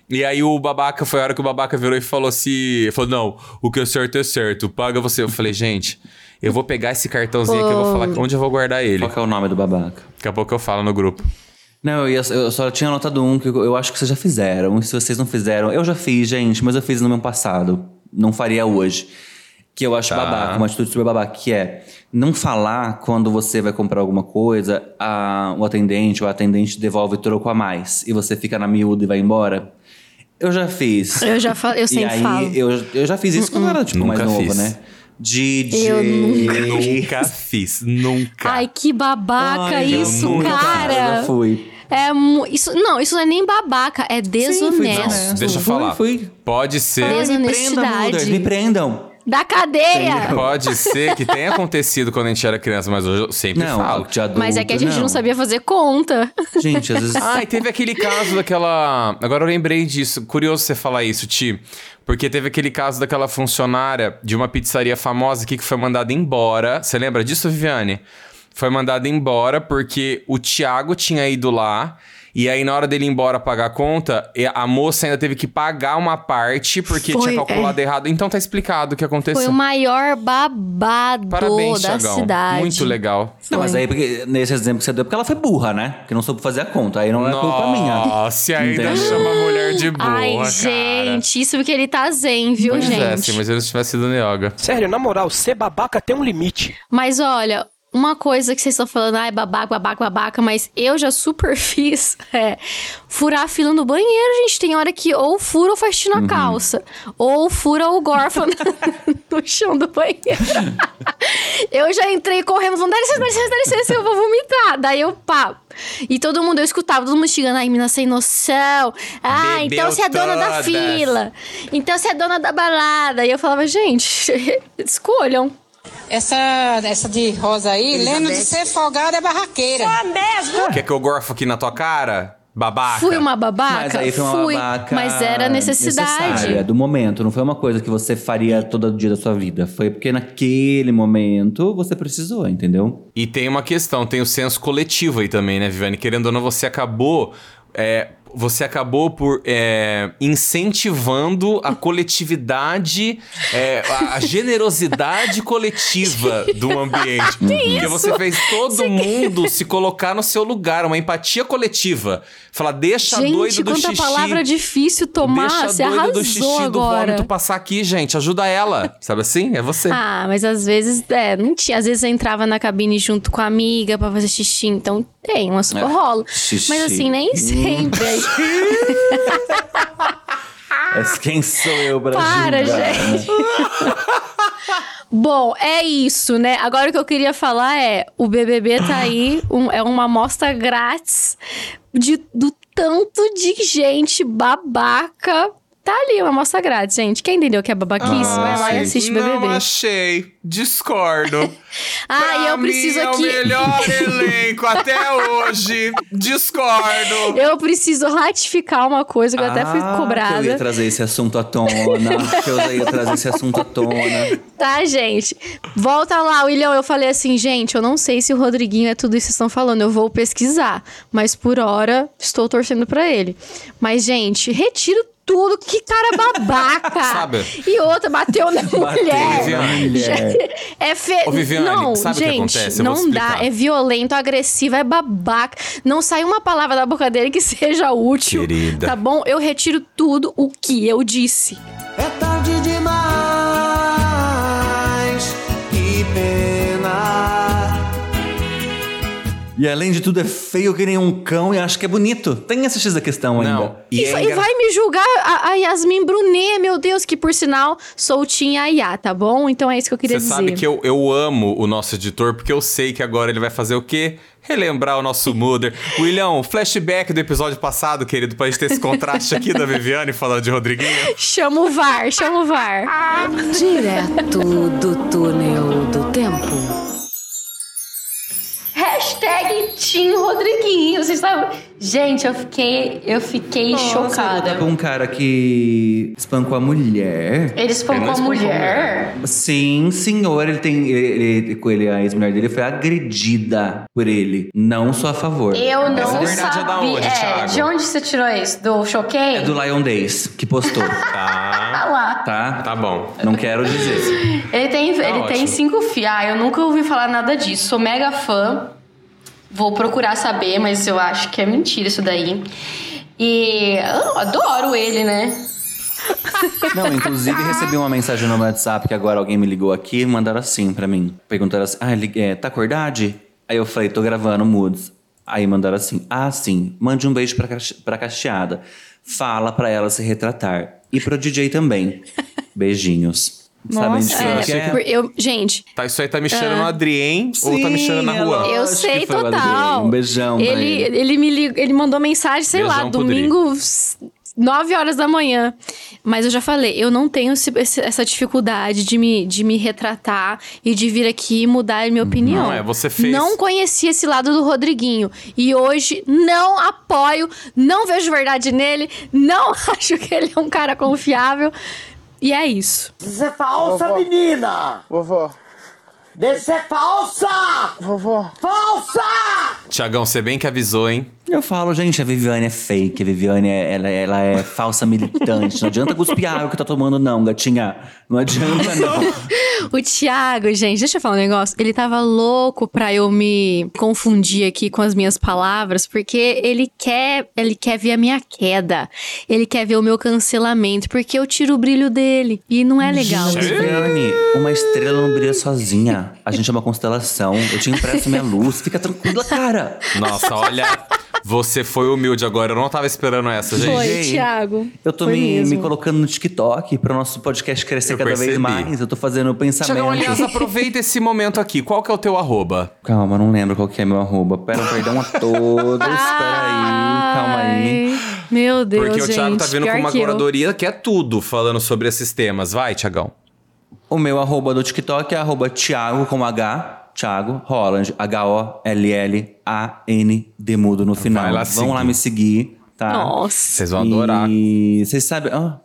E aí o babaca, foi a hora que o babaca virou e falou assim: falou, não, o que é certo é certo, paga você. Eu falei, gente, eu vou pegar esse cartãozinho aqui, eu vou falar onde eu vou guardar ele. Qual que é o nome do babaca? Daqui a pouco eu falo no grupo. Não, eu, ia- eu só tinha anotado um que eu, eu acho que vocês já fizeram. E se vocês não fizeram, eu já fiz, gente, mas eu fiz no meu passado. Não faria hoje. Que eu acho Tá. babaca, uma atitude super babaca, que é não falar quando você vai comprar alguma coisa, a, o atendente ou a atendente devolve troco a mais e você fica na miúda e vai embora. Eu já fiz. Eu já falo, eu e sempre aí, falo. Eu, eu já fiz isso quando eu era tipo, Nunca mais novo, fiz. né? DJ. Eu nunca- *laughs* Nunca *laughs* fiz, nunca. Ai, que babaca Ai, eu isso, nunca, cara. Eu já fui. É isso, não, isso não é nem babaca, é desonesto. Deixa eu Fui, falar. fui. Pode ser. Mas- Me prendam, Desonestidade. Me prendam. Da cadeia! Pode ser que tenha *laughs* acontecido quando a gente era criança, mas hoje eu sempre Não, falo. adulto, Mas é que a gente não. não sabia fazer conta. Gente, às vezes. Ah, e teve aquele caso daquela. Agora eu lembrei disso. Curioso você falar isso, Ti. Porque teve aquele caso daquela funcionária de uma pizzaria famosa aqui que foi mandada embora. Você lembra disso, Viviane? Foi mandada embora porque o Thiago tinha ido lá. E aí, na hora dele ir embora pagar a conta, a moça ainda teve que pagar uma parte porque Foi, tinha calculado errado. Então tá explicado o que aconteceu. Foi o maior babado Parabéns, da Thiagão. cidade. Muito legal. Não, mas aí, porque, nesse exemplo que você deu, porque ela foi burra, né? Porque não soube fazer a conta. Aí não é culpa minha. Nossa, ainda Entendeu? chama a mulher de burra, Ai, cara. gente, isso porque ele tá zen, viu, Pois gente? é, sim, mas ele se tivesse sido Neoga. Sério, na moral, ser babaca tem um limite. Mas olha, uma coisa que vocês estão falando, ah, é babaca, babaca, babaca, mas eu já super *laughs* fiz é furar a fila no banheiro, gente. Tem hora que ou fura ou faz na calça. Ou fura ou gorfa no, *laughs* no chão do banheiro. *laughs* eu já entrei correndo, falando, dá licença, dá licença, dá licença, eu vou vomitar. Daí eu, pá. E todo mundo, eu escutava, todo mundo xingando, ai, mina sem noção. Ah, Bebeu então você é dona da todas. fila. Então você é dona da balada. E eu falava, gente, escolham. Essa, essa de rosa aí, lembra de ser folgada é barraqueira. Quer que eu gorfo aqui na tua cara? Babaca. Fui uma babaca? Mas aí foi uma Fui, babaca mas era necessidade. necessária, do momento. Não foi uma coisa que você faria todo dia da sua vida. Foi porque naquele momento você precisou, entendeu? E tem uma questão, tem o senso coletivo aí também, né, Viviane? Querendo ou não, você acabou. é, você acabou por é, incentivando a coletividade, é, a, generosidade coletiva *laughs* do ambiente. Porque você fez todo mundo se colocar no seu lugar, uma empatia coletiva. Falar, deixa Gente, doido do quanta xixi. palavra difícil tomar. deixa Você doido arrasou do xixi do agora. vômito passar aqui, gente. Ajuda ela. Sabe assim? É você. Ah, mas às vezes, é, não tinha. Às vezes eu entrava na cabine junto com a amiga pra fazer xixi, então tem umas que É, rola. xixi. Mas assim, nem sempre. Mas quem sou eu pra Para, né? gente. Bom, é isso, né? Agora o que eu queria falar é: o BBB tá aí, um- é uma amostra grátis de, do tanto de gente babaca. Tá ali, uma amostra grátis, gente. Quem entendeu que é babaquice, vai lá e assiste Não BBB. achei. Discordo. *laughs* Ah, e Pra eu preciso mim aqui. É o melhor elenco até hoje. Discordo. Eu preciso ratificar uma coisa que eu até fui Ah, Que eu ia cobrada. trazer esse assunto à tona. que eu ia trazer esse assunto à tona. *laughs* Tá, gente? Volta lá, William. Eu falei assim, gente, eu não sei se o Rodriguinho é tudo isso que vocês estão falando. Eu vou pesquisar. Mas por hora, estou torcendo pra ele. Mas, gente, retiro tudo. Que cara babaca. *laughs* Sabe? E outra, bateu na *laughs* mulher. Viviane. mulher. *laughs* É fe... Ô, Viviane, não, sabe o que gente, acontece? Eu não dá. É violento, agressivo, é babaca. Não sai uma palavra da boca dele que seja útil. Querida. Tá bom? Eu retiro tudo o que eu disse. É E além de tudo, é feio que nem um cão e acho que é bonito. Tem essa X da questão ainda. Não. E, é e vai me julgar a, a Yasmin Brunet, meu Deus, que por sinal sou Tim Ayá, tá bom? Então é isso que eu queria Você dizer. sabe que eu, eu amo o nosso editor, porque eu sei que agora ele vai fazer o quê? Relembrar o nosso Mother. William, flashback do episódio passado, querido, pra gente ter esse contraste aqui da Viviane falando de Rodriguinho. Chama o VAR, chama o VAR. Direto do túnel do tempo. Hashtag Tim Rodriguinho, vocês sabem? Gente, eu fiquei, eu fiquei chocada. Com um cara que espancou a mulher. Ele espancou a mulher. Sim, senhor. Ele tem. Ele, ele- a ex-mulher dele foi agredida por ele. Não sou a favor. Eu não Essa verdade é sabia. da onde, Thiago? de onde você tirou isso? Do Choquei? É do Lion Days, que postou. *laughs* Tá. Tá lá. tá? Tá bom. Não quero dizer. Ele tem, ele tem cinco filhos. Ah, eu nunca ouvi falar nada disso. Sou mega fã. Vou procurar saber, mas eu acho que é mentira isso daí. E eu adoro ele, né? Não, inclusive *laughs* recebi uma mensagem no WhatsApp que agora alguém me ligou aqui e mandaram assim pra mim. Perguntaram assim: Ah, é, tá acordado? Aí eu falei: tô gravando moods. Aí mandaram assim: Ah, sim, mande um beijo pra, pra Cacheada. Fala pra ela se retratar. E pro DJ também. Beijinhos. De quem É, que é? por- eu, gente, Tá, isso aí tá me cheirando no Adrien ou tá me cheirando na rua? eu sei total. Um beijão Ele, ele. ele me lig- ele mandou mensagem, sei lá, Beijão Adri. domingo, s- 9 horas da manhã. Mas eu já falei, eu não tenho esse- esse- essa dificuldade de me, de me retratar e de vir aqui e mudar a minha opinião. Não é, você fez- Não conhecia esse lado do Rodriguinho. E hoje não apoio, não vejo verdade nele, não *laughs* acho que ele é um cara confiável. E é isso. Você é falsa, menina! Vovó. Deixa ser falsa! Vovó. Falsa! Tiagão, você bem que avisou, hein? Eu falo, gente, a Viviane é fake, a Viviane é, ela, ela é falsa militante. Não adianta cuspir água que tá tomando, não, gatinha. Não adianta, não. *laughs* O Thiago, gente, deixa eu falar um negócio. Ele tava louco pra eu me confundir aqui com as minhas palavras, porque ele quer, ele quer ver a minha queda. Ele quer ver o meu cancelamento, porque eu tiro o brilho dele. E não é legal. Viviane, uma estrela não brilha sozinha. A gente é uma constelação. Eu te empresto minha luz. Fica tranquila, cara. Nossa, olha. Você foi humilde agora, eu não tava esperando essa, gente. Foi, Gente, Thiago. Eu tô me, me colocando no TikTok para o nosso podcast crescer Eu cada vez percebi. mais. Eu tô fazendo pensamento. Tiagão, aliás, aproveita esse momento aqui. Qual que é o teu arroba? Calma, não lembro qual que é meu arroba. Pera, perdão a todos. *laughs* Peraí, calma aí. Meu Deus, Porque o Thiago gente, tá vindo com uma que curadoria que é tudo falando sobre esses temas. Vai, Tiagão. O meu arroba do TikTok é arroba Thiago com H. Thiago Holland. H-O-L-L-A-N demudo no final. Vai lá Vão seguir. lá me seguir, tá? Nossa. Vocês vão adorar. E vocês sabem. Ah,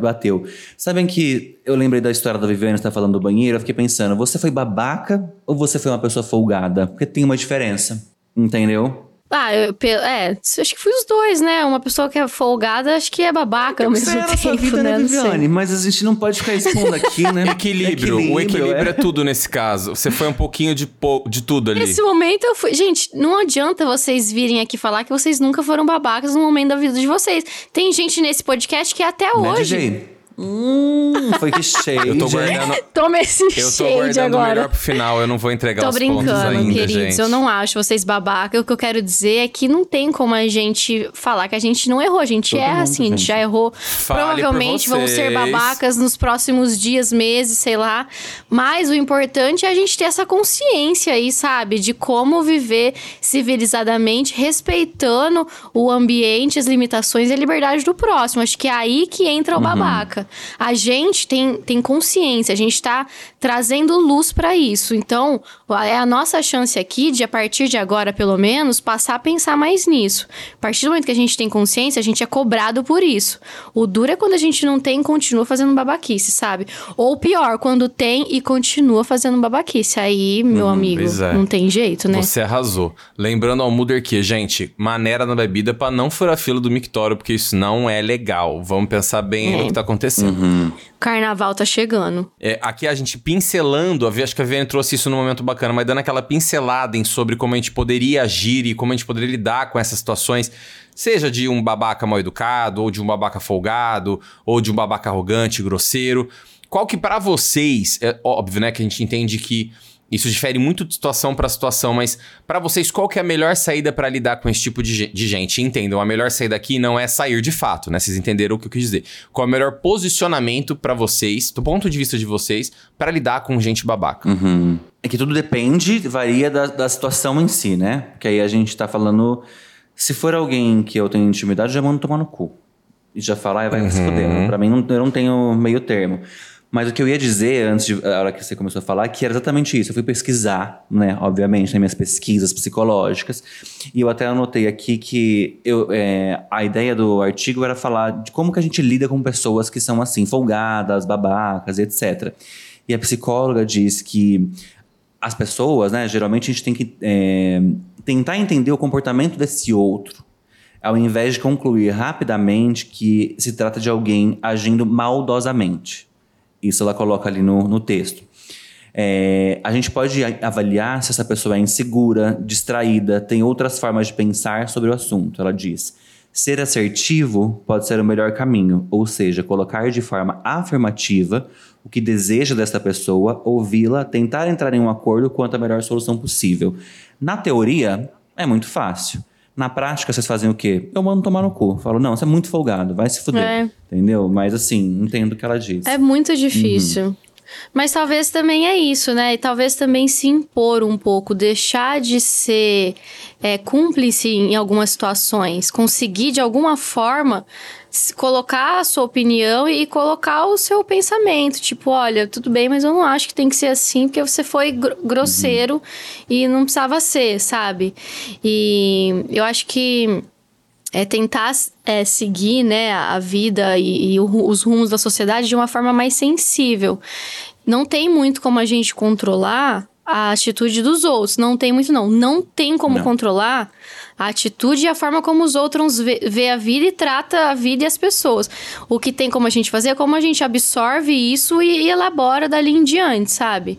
bateu. Sabem que eu lembrei da história da Viviane, você tá falando do banheiro. Eu fiquei pensando, você foi babaca ou você foi uma pessoa folgada? Porque tem uma diferença. Entendeu? Ah, eu, é, acho que fui os dois, né? Uma pessoa que é folgada, acho que é babaca ao mesmo Você era tempo, sua vida, né? né. Viviane? Mas a gente não pode ficar expondo aqui, né? *laughs* Equilíbrio. O equilíbrio é. tudo nesse caso. Você foi um pouquinho de, po- de tudo ali. Nesse momento eu fui. Gente, não adianta vocês virem aqui falar que vocês nunca foram babacas no momento da vida de vocês. Tem gente nesse podcast que até Né, hoje. DJ? Hum, foi que *laughs* cheio. Eu tô guardando, *laughs* Toma esse eu tô guardando o agora. melhor pro final. Eu não vou entregar Tô os pontos brincando, ainda, queridos. gente. Eu não acho vocês babaca. O que eu quero dizer é que não tem como a gente falar que a gente não errou. A gente Todo erra assim, a gente já errou. Fale Provavelmente vão ser babacas nos próximos dias, meses, sei lá. Mas o importante é a gente ter essa consciência aí, sabe? De como viver civilizadamente, respeitando o ambiente, as limitações e a liberdade do próximo. Acho que é aí que entra o babaca. A gente tem, tem consciência, a gente tá trazendo luz pra isso. Então, é a nossa chance aqui de, a partir de agora, pelo menos, passar a pensar mais nisso. A partir do momento que a gente tem consciência, a gente é cobrado por isso. O duro é quando a gente não tem e continua fazendo babaquice, sabe? Ou pior, quando tem e continua fazendo babaquice. Aí, meu amigo, pois é. não tem jeito, né? Você arrasou. Lembrando ao Muder que, gente, maneira na bebida pra não furar a fila do mictório, porque isso não é legal. Vamos pensar bem É. no que tá acontecendo. Carnaval tá chegando. É, aqui a gente pincelando, acho que a Viviane trouxe isso num momento bacana, mas dando aquela pincelada em sobre como a gente poderia agir e como a gente poderia lidar com essas situações, seja de um babaca mal educado, ou de um babaca folgado, ou de um babaca arrogante, grosseiro. Qual que pra vocês, é óbvio, né, que a gente entende que isso difere muito de situação pra situação, mas pra vocês qual que é a melhor saída pra lidar com esse tipo de, ge- de gente? Entendam, a melhor saída aqui não é sair de fato, né? Vocês entenderam o que eu quis dizer. Qual é o melhor posicionamento pra vocês, do ponto de vista de vocês, pra lidar com gente babaca? Uhum. É que tudo depende, varia da, da situação em si, né? Porque aí a gente tá falando. Se for alguém que eu tenho intimidade, eu já mando tomar no cu. E já falar, "Ai, vai se fuder. Pra mim, não, eu não tenho meio termo. Mas o que eu ia dizer antes, de, a hora que você começou a falar, que era exatamente isso. Eu fui pesquisar, né? Obviamente, nas minhas pesquisas psicológicas. E eu até anotei aqui que eu, é, a ideia do artigo era falar de como que a gente lida com pessoas que são assim, folgadas, babacas, etc. E a psicóloga diz que as pessoas, né, geralmente a gente tem que é, tentar entender o comportamento desse outro, ao invés de concluir rapidamente que se trata de alguém agindo maldosamente. Isso ela coloca ali no, no texto. É, a gente pode avaliar se essa pessoa é insegura, distraída, tem outras formas de pensar sobre o assunto. Ela diz: ser assertivo pode ser o melhor caminho, ou seja, colocar de forma afirmativa o que deseja dessa pessoa, ouvi-la, tentar entrar em um acordo quanto à melhor solução possível. Na teoria, é muito fácil. Na prática, vocês fazem o quê? Eu mando tomar no cu. Falo, não, você é muito folgado, vai se fuder. É. Entendeu? Mas assim, entendo o que ela diz. É muito difícil. Mas talvez também é isso, né? E talvez também se impor um pouco, deixar de ser é, cúmplice em algumas situações, conseguir de alguma forma colocar a sua opinião e colocar o seu pensamento. Tipo, olha, tudo bem, mas eu não acho que tem que ser assim, porque você foi gr- grosseiro e não precisava ser, sabe? E eu acho que é tentar é, seguir né, a vida e, e os rumos da sociedade de uma forma mais sensível. Não tem muito como a gente controlar a atitude dos outros. Não tem muito, não. Não tem como Não. controlar a atitude e a forma como os outros vê, a vida e trata a vida e as pessoas. O que tem como a gente fazer é como a gente absorve isso e, elabora dali em diante, sabe?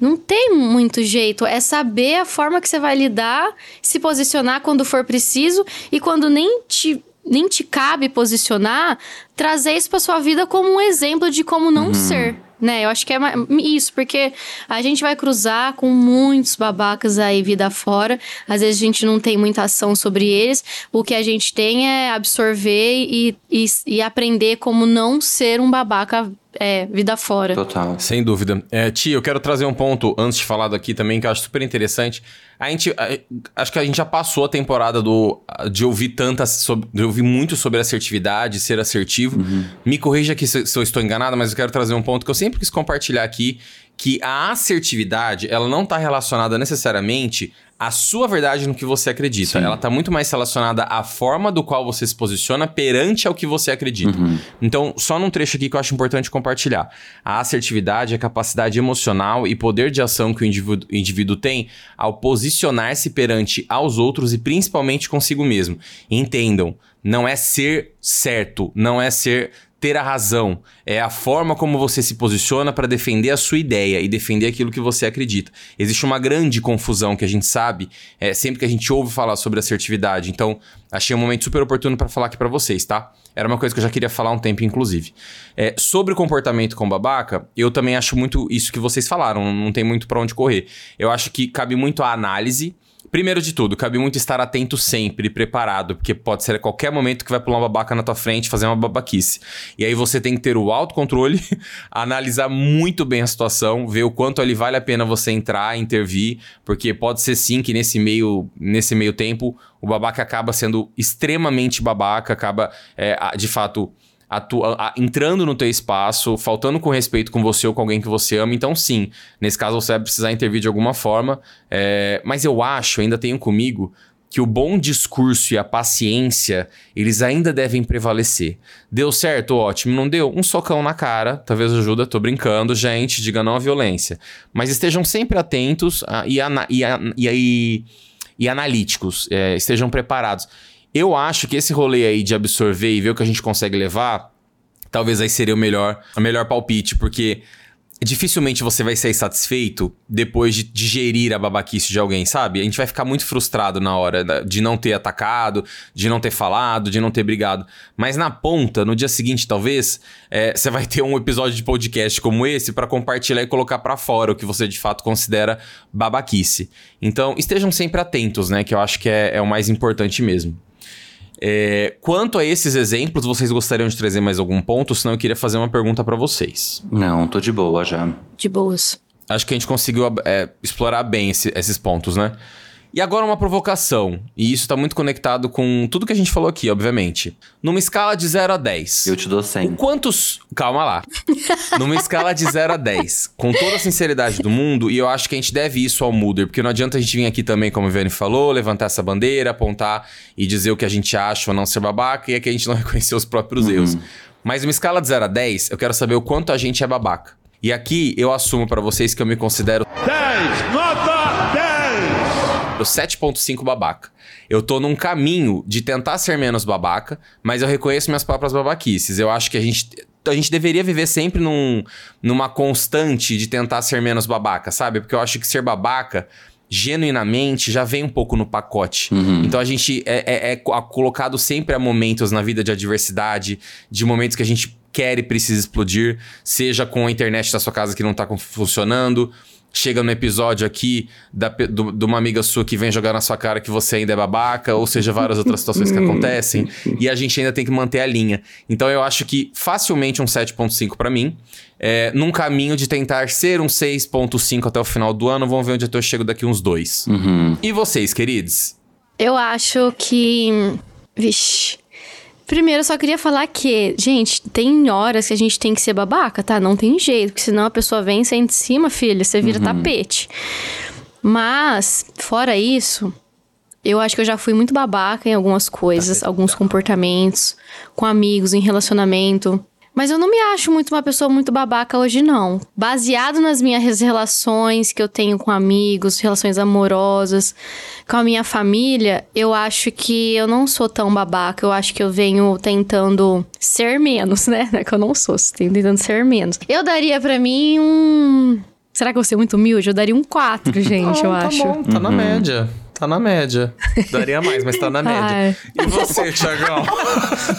Não tem muito jeito. É saber a forma que você vai lidar, se posicionar quando for preciso e quando nem te, nem te cabe posicionar, trazer isso pra sua vida como um exemplo de como não ser. Né? Eu acho que é isso, porque a gente vai cruzar com muitos babacas aí vida fora. Às vezes a gente não tem muita ação sobre eles. O que a gente tem é absorver e, e, e aprender como não ser um babaca é, vida fora. Total. Sem dúvida. É, Tia, eu quero trazer um ponto antes de falar daqui também que eu acho super interessante. A gente, a- acho que a gente já passou a temporada do, de ouvir tantas, sobre- de ouvir muito sobre assertividade, ser assertivo. Me corrija aqui se, se eu estou enganado, mas eu quero trazer um ponto que eu sempre quis compartilhar aqui, que a assertividade, ela não está relacionada necessariamente à sua verdade no que você acredita. Sim. Ela está muito mais relacionada à forma do qual você se posiciona perante ao que você acredita. Então, só num trecho aqui que eu acho importante compartilhar. A assertividade é a capacidade emocional e poder de ação que o indivíduo, o indivíduo tem ao posicionar-se perante aos outros e principalmente consigo mesmo. Entendam, não é ser certo, não é ser ter a razão, é a forma como você se posiciona para defender a sua ideia e defender aquilo que você acredita. Existe uma grande confusão que a gente sabe é, sempre que a gente ouve falar sobre assertividade. Então, achei um momento super oportuno para falar aqui para vocês, tá? Era uma coisa que eu já queria falar há um tempo, inclusive. É, sobre o comportamento com babaca, eu também acho muito isso que vocês falaram, não tem muito para onde correr. Eu acho que cabe muito a análise. Primeiro de tudo, cabe muito estar atento sempre, preparado, porque pode ser a qualquer momento que vai pular uma babaca na tua frente, fazer uma babaquice. E aí você tem que ter o autocontrole, *laughs* analisar muito bem a situação, ver o quanto ali vale a pena você entrar, intervir, porque pode ser sim que nesse meio, nesse meio tempo o babaca acaba sendo extremamente babaca, acaba é, de fato atua- a- entrando no teu espaço, faltando com respeito com você ou com alguém que você ama, então sim, nesse caso você vai precisar intervir de alguma forma. é, mas eu acho, ainda tenho comigo, que o bom discurso e a paciência, eles ainda devem prevalecer. Deu certo? Ótimo. Não deu? Um socão na cara, talvez ajuda, tô brincando, gente, diga não à violência. Mas estejam sempre atentos ah, e, e, a- e, e analíticos, é, estejam preparados. Eu acho que esse rolê aí de absorver e ver o que a gente consegue levar, talvez aí seria o melhor, o melhor palpite, porque dificilmente você vai ser satisfeito depois de digerir a babaquice de alguém, sabe? A gente vai ficar muito frustrado na hora de não ter atacado, de não ter falado, de não ter brigado. Mas na ponta, no dia seguinte, talvez, é, você vai ter um episódio de podcast como esse pra compartilhar e colocar pra fora o que você de fato considera babaquice. Então, estejam sempre atentos, né? Que eu acho que é- é o mais importante mesmo. É, quanto a esses exemplos, vocês gostariam de trazer mais algum ponto? Senão eu queria fazer uma pergunta pra vocês. Não, tô de boa já. De boas. Acho que a gente conseguiu é, explorar bem esse- esses pontos, né? E agora uma provocação. E isso tá muito conectado com tudo que a gente falou aqui, obviamente. Numa escala de 0 a 10. Eu te dou O 100. quantos. Calma lá. Numa escala de 0 a 10. Com toda a sinceridade do mundo, e eu acho que a gente deve isso ao Muder, porque não adianta a gente vir aqui também, como a Viane falou, levantar essa bandeira, apontar e dizer o que a gente acha ou não ser babaca, e é que a gente não *laughs* reconhecer os próprios erros. Mas numa escala de 0 a 10, eu quero saber o quanto a gente é babaca. E aqui eu assumo pra vocês que eu me considero 10, nota 10! O 7.5 babaca. Eu tô num caminho de tentar ser menos babaca, mas eu reconheço minhas próprias babaquices. Eu acho que a gente, a gente deveria viver sempre num, numa constante de tentar ser menos babaca, sabe? Porque eu acho que ser babaca, genuinamente, já vem um pouco no pacote. Então a gente é, é- é co- colocado sempre a momentos na vida de adversidade, de momentos que a gente quer e precisa explodir, seja com a internet da sua casa que não tá funcionando, chega no episódio aqui da do- de uma amiga sua que vem jogar na sua cara que você ainda é babaca, ou seja, várias outras situações que acontecem, *laughs* e a gente ainda tem que manter a linha. Então eu acho que facilmente um 7.5 pra mim, é, num caminho de tentar ser um 6.5 até o final do ano, vamos ver onde eu chego daqui uns dois. E vocês, queridos? Eu acho que. Vixe. Primeiro, eu só queria falar que, gente, tem horas que a gente tem que ser babaca, tá? Não tem jeito, porque senão a pessoa vem, senta em cima, filha, você vira tapete. Mas, fora isso, eu acho que eu já fui muito babaca em algumas coisas, alguns comportamentos, com amigos, em relacionamento. Mas eu não me acho muito uma pessoa muito babaca hoje, não. Baseado nas minhas relações que eu tenho com amigos, relações amorosas, com a minha família, eu acho que eu não sou tão babaca. Eu acho que eu venho tentando ser menos, né? Não é que eu não sou, tenho tentando ser menos. Eu daria para mim um. Será que eu vou ser muito humilde? Eu daria um 4, *laughs* gente, eu tá acho. bom, tá na média. Tá na média. Daria mais, mas tá na *laughs* média. Ai. E você, Tiagão?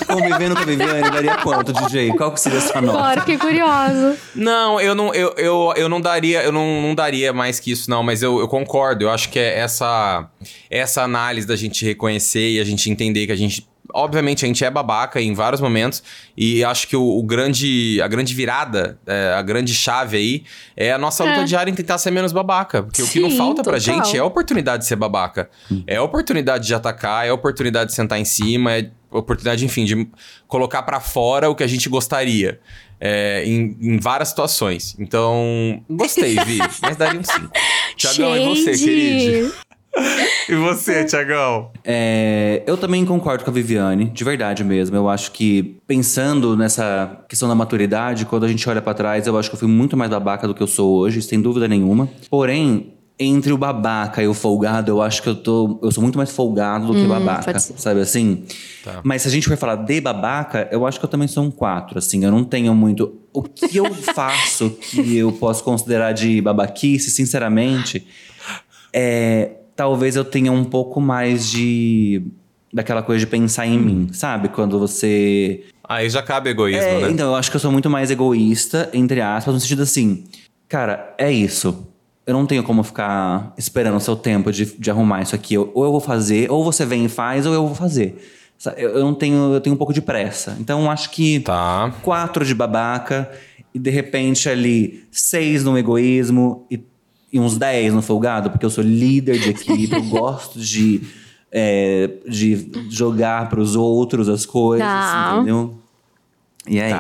Convivendo *laughs* com a Viviane, daria quanto, DJ? Qual que seria a sua nota? Claro, fiquei curiosa. Não, eu não, eu, eu, eu não daria, eu não, não daria mais que isso, não, mas eu, eu concordo. Eu acho que é essa, essa análise da gente reconhecer e a gente entender que a gente. Obviamente, a gente é babaca em vários momentos, e acho que o, o grande, a grande virada, é, a grande chave aí, é a nossa luta É. diária em tentar ser menos babaca. Porque o que não Sim, falta pra total. gente é a oportunidade de ser babaca. É a oportunidade de atacar, é a oportunidade de sentar em cima, é a oportunidade, enfim, de colocar pra fora o que a gente gostaria. é, em, em várias situações. Então, gostei, Vi, *laughs* mas daria um 5. Tiagão, e você, Shade. querido? *laughs* E você, Tiagão? É, eu também concordo com a Viviane, de verdade mesmo. Eu acho que, pensando nessa questão da maturidade, quando a gente olha pra trás, eu acho que eu fui muito mais babaca do que eu sou hoje, sem dúvida nenhuma. Porém, entre o babaca e o folgado, eu acho que eu tô. Eu sou muito mais folgado do que babaca. pode ser. Sabe assim? Mas se a gente for falar de babaca, eu acho que eu também sou um 4, assim. Eu não tenho muito. O que eu faço *laughs* que eu posso considerar de babaquice, sinceramente, é. Talvez eu tenha um pouco mais de. Daquela coisa de pensar em mim, sabe? Quando você Aí já cabe egoísmo, é, né? Então, eu acho que eu sou muito mais egoísta, entre aspas, no sentido assim, cara, é isso. Eu não tenho como ficar esperando o seu tempo de, de arrumar isso aqui. Eu- ou eu vou fazer, ou você vem e faz, ou eu vou fazer. Eu, não tenho, eu tenho um pouco de pressa. Então, eu acho que Tá. quatro de babaca e de repente ali seis no egoísmo e, e uns dez no folgado, porque eu sou líder de equipe, eu *laughs* gosto de, é, de jogar pros outros as coisas, Tá. entendeu? E aí?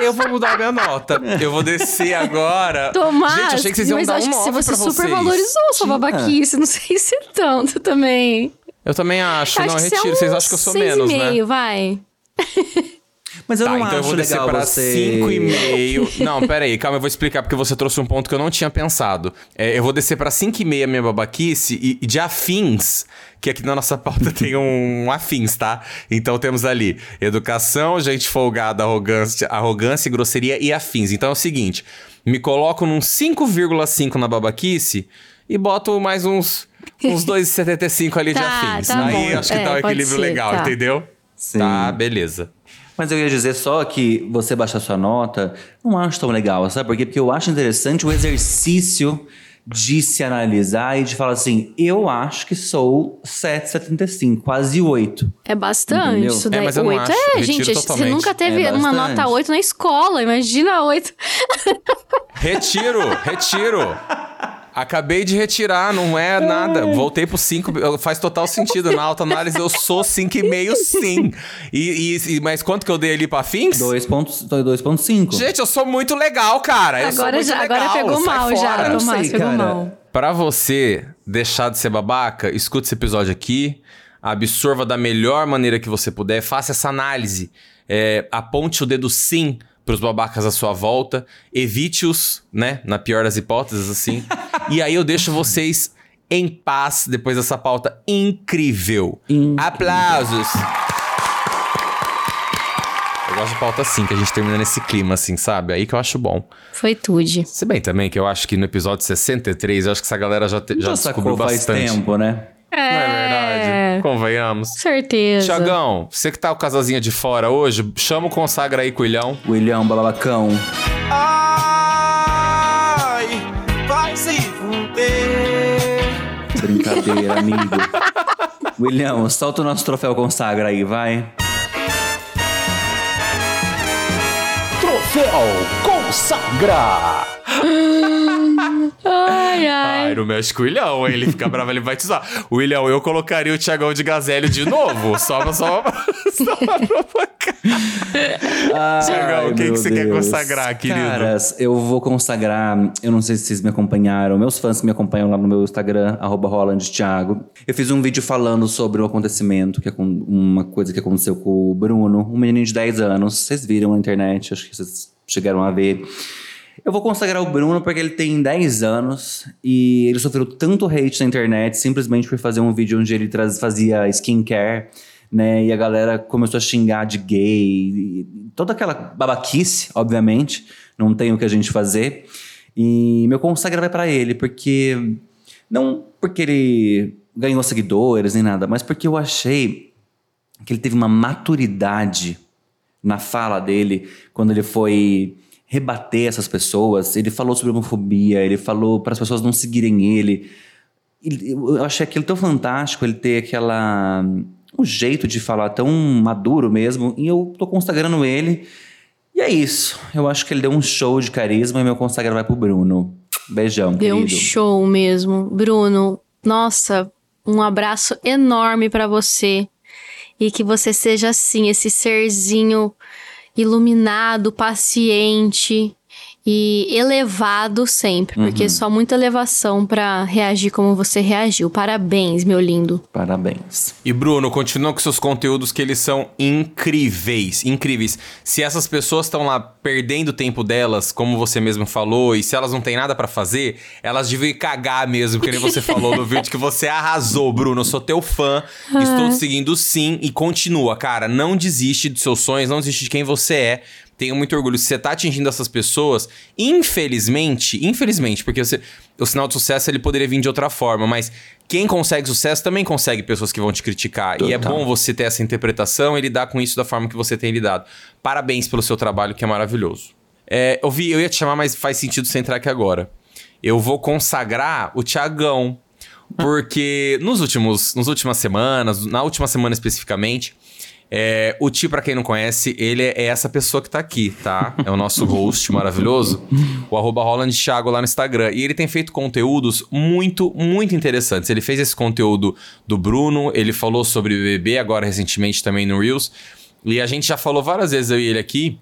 Eu vou mudar minha nota. Eu vou descer agora. Tomás, Gente, achei que vocês iam mas dar acho um que se 9 você super vocês. valorizou sua babaquice, não sei se é tanto também. Eu também acho. acho não, que você retiro. é um Vocês acham que eu sou seis menos, e né? meio, vai. *laughs* Mas eu Tá, não então acho eu vou descer legal pra você... 5,5. Não, pera aí, calma, eu vou explicar porque você trouxe um ponto que eu não tinha pensado. É, eu vou descer pra 5,5 minha babaquice e, e de afins, que aqui na nossa pauta *laughs* tem um afins, tá? Então temos ali educação, gente folgada, arrogância, arrogância, grosseria e afins. Então é o seguinte, me coloco num 5,5 na babaquice e boto mais uns, uns 2,75 ali de *laughs* Tá, afins. tá aí bom. acho que É, tá um pode equilíbrio ser, legal, tá. entendeu? Sim. Tá, beleza. Mas eu ia dizer só que você baixar sua nota, não acho tão legal, sabe por quê? Porque eu acho interessante o exercício de se analisar e de falar assim, eu acho que sou 7,75, quase 8. É bastante Entendeu? isso É, daí. mas eu não oito acho. é, Retiro gente, você totalmente. nunca teve É uma nota 8 na escola, imagina 8. Retiro, retiro. Acabei de retirar, não é nada. Voltei pro 5, faz total sentido. Na autoanálise eu sou 5,5 sim. E, e- e- mas quanto que eu dei ali pra fins? 2,5. Gente, eu sou muito legal, cara. Eu sou Agora muito já, legal. agora pegou Sai mal fora. já, não sei, pegou cara. mal. Pra você deixar de ser babaca, escute esse episódio aqui, absorva da melhor maneira que você puder, faça essa análise, é, aponte o dedo sim pros babacas à sua volta, evite-os, né, na pior das hipóteses, assim, *laughs* e aí eu deixo vocês em paz depois dessa pauta incrível. Aplausos! Eu gosto de pauta assim, que a gente termina nesse clima, assim, sabe? Aí que eu acho bom. Foi tudo. Se bem também que eu acho que no episódio 63, eu acho que essa galera já, te- já, Já descobriu sacou faz bastante. tempo, né? É, Não é verdade? Convenhamos. Certeza. Tiagão, você que tá com a casazinha de fora hoje, chama o consagra aí, Coelhão. William Babacão. Ai, Brincadeira, amigo. William, solta o nosso troféu consagra aí, vai. Troféu Consagra! Não mexe com o Ilhão, ele fica bravo, ele vai te usar. O Ilhão, eu colocaria o Thiagão de Gazélio de novo, só pra, só, só pra provocar. Thiagão, Ai, o que, você quer consagrar, querido? Caras, eu vou consagrar. Eu não sei se vocês me acompanharam, meus fãs que me acompanham lá no meu Instagram, arroba Roland Thiago. Eu fiz um vídeo falando sobre o acontecimento, que é uma coisa que aconteceu com o Bruno, um menino de 10 anos. Vocês viram na internet, acho que vocês chegaram a ver. Eu vou consagrar o Bruno porque ele tem 10 anos e ele sofreu tanto hate na internet simplesmente por fazer um vídeo onde ele traz, fazia skincare, né? E a galera começou a xingar de gay, toda aquela babaquice, obviamente, não tem o que a gente fazer. E meu consagra vai pra ele, porque não porque ele ganhou seguidores nem nada, mas porque eu achei que ele teve uma maturidade na fala dele quando ele foi rebater essas pessoas. Ele falou sobre homofobia, ele falou para as pessoas não seguirem ele. Eu achei aquilo tão fantástico, ele ter aquela. um jeito de falar tão maduro mesmo, e eu tô consagrando ele. E é isso. Eu acho que ele deu um show de carisma e meu consagra vai pro Bruno. Beijão, Deu um querido. show mesmo. Bruno, nossa, um abraço enorme pra você. E que você seja assim, esse serzinho iluminado, paciente e elevado sempre, porque só muita elevação pra reagir como você reagiu. Parabéns, meu lindo. Parabéns. E Bruno, continua com seus conteúdos que eles são incríveis, incríveis. Se essas pessoas estão lá perdendo o tempo delas, como você mesmo falou, e se elas não têm nada pra fazer, elas deviam cagar mesmo, que nem você falou no vídeo que você arrasou, Bruno. Eu sou teu fã, estou te seguindo sim e continua, cara. Não desiste dos seus sonhos, não desiste de quem você é. Tenho muito orgulho. Se você tá atingindo essas pessoas, infelizmente, infelizmente, porque você- o sinal de sucesso ele poderia vir de outra forma, mas quem consegue sucesso também consegue pessoas que vão te criticar. E é Total. bom você ter essa interpretação e lidar com isso da forma que você tem lidado. Parabéns pelo seu trabalho, que é maravilhoso. É, eu vi, eu ia te chamar, mas faz sentido você entrar aqui agora. Eu vou consagrar o Tiagão. Porque nos últimos, nas últimas semanas, na última semana especificamente, é, o Ti, pra quem não conhece, ele é essa pessoa que tá aqui, tá? É o nosso host maravilhoso, o arroba Roland Thiago lá no Instagram. E ele tem feito conteúdos muito, muito interessantes. Ele fez esse conteúdo do Bruno, ele falou sobre o BBB agora recentemente também no Reels. E a gente já falou várias vezes, eu e ele aqui,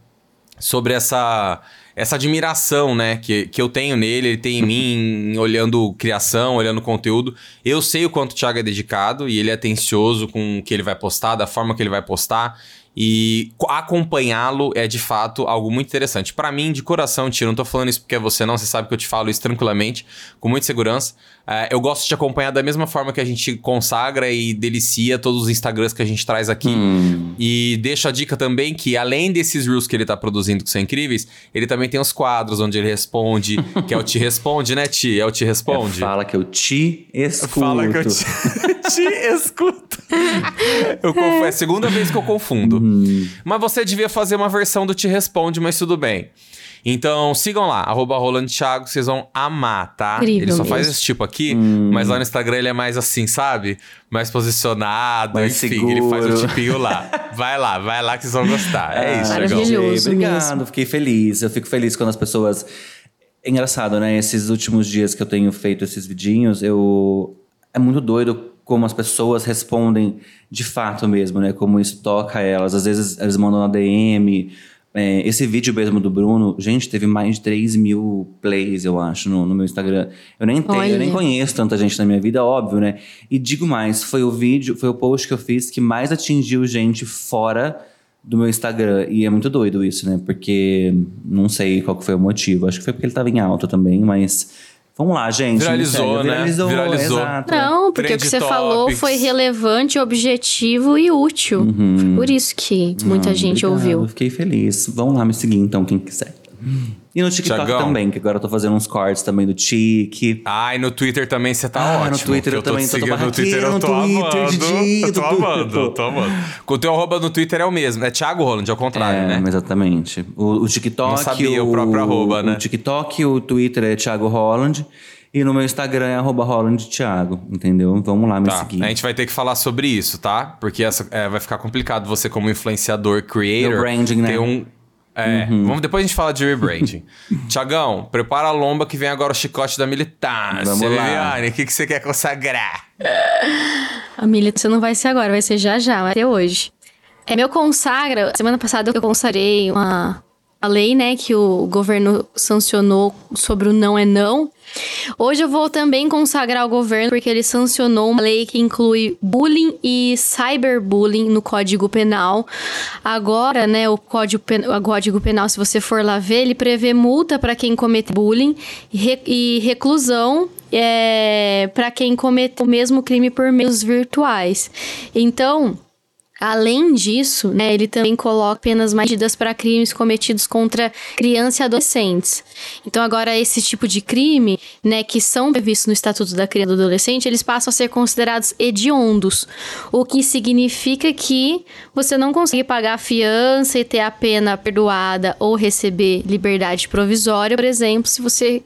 sobre essa essa admiração, né, que, que eu tenho nele, ele tem em mim, olhando criação, olhando conteúdo. Eu sei o quanto o Thiago é dedicado e ele é atencioso com o que ele vai postar, da forma que ele vai postar. E co- acompanhá-lo é de fato algo muito interessante. Pra mim, de coração, Tio, não tô falando isso porque é você, não. Você sabe que eu te falo isso tranquilamente, com muita segurança. É, eu gosto de acompanhar da mesma forma que a gente consagra e delicia todos os Instagrams que a gente traz aqui. E deixo a dica também que, além desses Reels que ele tá produzindo, que são incríveis, ele também tem os quadros onde ele responde, *laughs* que é o Te Responde, né, Ti? É o Te Responde? Fala que eu te escuto. Fala que eu te, *laughs* te escuto. Eu confundo, é a segunda vez que eu confundo. Mas você devia fazer uma versão do Te Responde, mas tudo bem. Então sigam lá, arroba Roland Thiago, vocês vão amar, tá? Incrível ele só mesmo. faz esse tipo aqui, mas lá no Instagram ele é mais assim, sabe? Mais posicionado, Mais enfim, ele faz o seguro. tipinho lá. *laughs* Vai lá, vai lá que vocês vão gostar. É isso. Maravilhoso Obrigado, mesmo. fiquei feliz. Eu fico feliz quando as pessoas. É engraçado, né? Esses últimos dias que eu tenho feito esses vidinhos, eu. É muito doido como as pessoas respondem de fato mesmo, né? Como isso toca elas. Às vezes eles mandam na DM. É, esse vídeo mesmo do Bruno, gente, teve mais de 3 mil plays, eu acho, no, no meu Instagram. Eu nem tenho, eu nem Olha. conheço tanta gente na minha vida, óbvio, né? E digo mais, foi o vídeo, foi o post que eu fiz que mais atingiu gente fora do meu Instagram. E é muito doido isso, né? Porque não sei qual foi o motivo. Acho que foi porque ele tava em alta também, mas. Vamos lá, gente. Viralizou, né? Viralizou, Viralizou. exato. Não, porque o Trend que você falou Topics. foi relevante, objetivo e útil. Por isso que muita Ah, gente obrigado, ouviu. Fiquei feliz. Vão lá me seguir então, quem quiser. E no TikTok Thiagão. também, que agora eu tô fazendo uns cortes também do Tique. Ai, no Twitter também você tá Ah, ótimo. no Twitter eu também tô- tô no Twitter, eu tô Twitter, amando. Didi, Eu tô do amando, eu tô amando. O teu arroba no Twitter é o mesmo, é Thiago Roland, ao contrário, É, né? exatamente. O, o TikTok. Não sabia o próprio arroba, né? O TikTok, o Twitter é Thiago Holland. E no meu Instagram é arroba Thiago, entendeu? Vamos lá me Tá, seguir. a gente vai ter que falar sobre isso, tá? Porque essa, é, vai ficar complicado você como influenciador, creator, branding, né? ter um... É, vamos, depois a gente fala de rebranding. *laughs* Tiagão, prepara a lomba que vem agora o chicote da militância. Vamos lá. Viviane, o que, que você quer consagrar? A militância não vai ser agora, vai ser já já, vai ser hoje. É meu consagra. Semana passada eu consagrei uma, uma lei, né, que o governo sancionou sobre o não é não. Hoje eu vou também consagrar o governo porque ele sancionou uma lei que inclui bullying e cyberbullying no Código Penal. Agora, né, o Código, Pen- o Código Penal, se você for lá ver, ele prevê multa para quem comete bullying e, re- reclusão é, para quem comete o mesmo crime por meios virtuais. Então, Além disso, né, ele também coloca penas mais medidas para crimes cometidos contra crianças e adolescentes. Então, agora, esse tipo de crime, né, que são previstos no Estatuto da Criança e do Adolescente, eles passam a ser considerados hediondos, o que significa que você não consegue pagar a fiança e ter a pena perdoada ou receber liberdade provisória, por exemplo, se você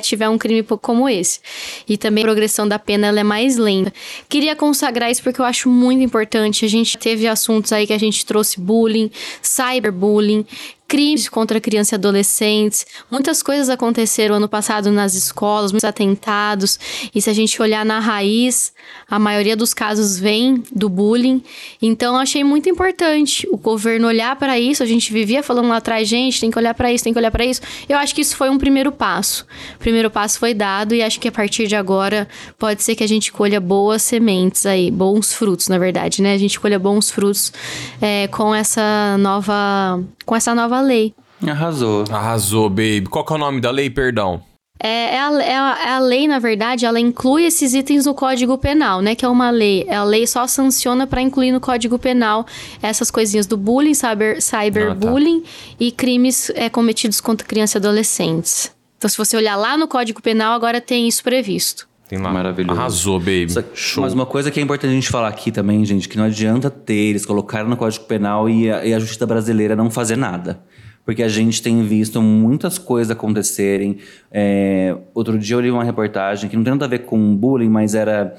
tiver um crime como esse. E também a progressão da pena ela é mais lenta. Queria consagrar isso porque eu acho muito importante. A gente teve assuntos aí que a gente trouxe bullying, cyberbullying, crimes contra crianças e adolescentes. Muitas coisas aconteceram ano passado nas escolas, muitos atentados. E se a gente olhar na raiz, a maioria dos casos vem do bullying. Então achei muito importante o governo olhar para isso. A gente vivia falando lá atrás, gente, tem que olhar para isso, tem que olhar para isso. Eu acho que isso foi um primeiro passo. O primeiro passo foi dado e acho que a partir de agora pode ser que a gente colha boas sementes aí, bons frutos, na verdade, né? A gente colha bons frutos é, com essa nova, com essa nova lei. Arrasou. Arrasou, baby. Qual que é o nome da lei, perdão? É, é, a, é, a, é a lei, na verdade, ela inclui esses itens no Código Penal, né? Que é uma lei. A lei só sanciona para incluir no Código Penal essas coisinhas do bullying, cyber, cyberbullying e crimes é, cometidos contra crianças e adolescentes. Então, se você olhar lá no Código Penal, agora tem isso previsto. Tem lá. Maravilhoso. Arrasou, baby. Só- Show. Mas uma coisa que é importante a gente falar aqui também, gente, que não adianta ter, eles colocaram no Código Penal e a, e a Justiça Brasileira não fazer nada. Porque a gente tem visto muitas coisas acontecerem. É, outro dia eu li uma reportagem que não tem nada a ver com bullying, mas era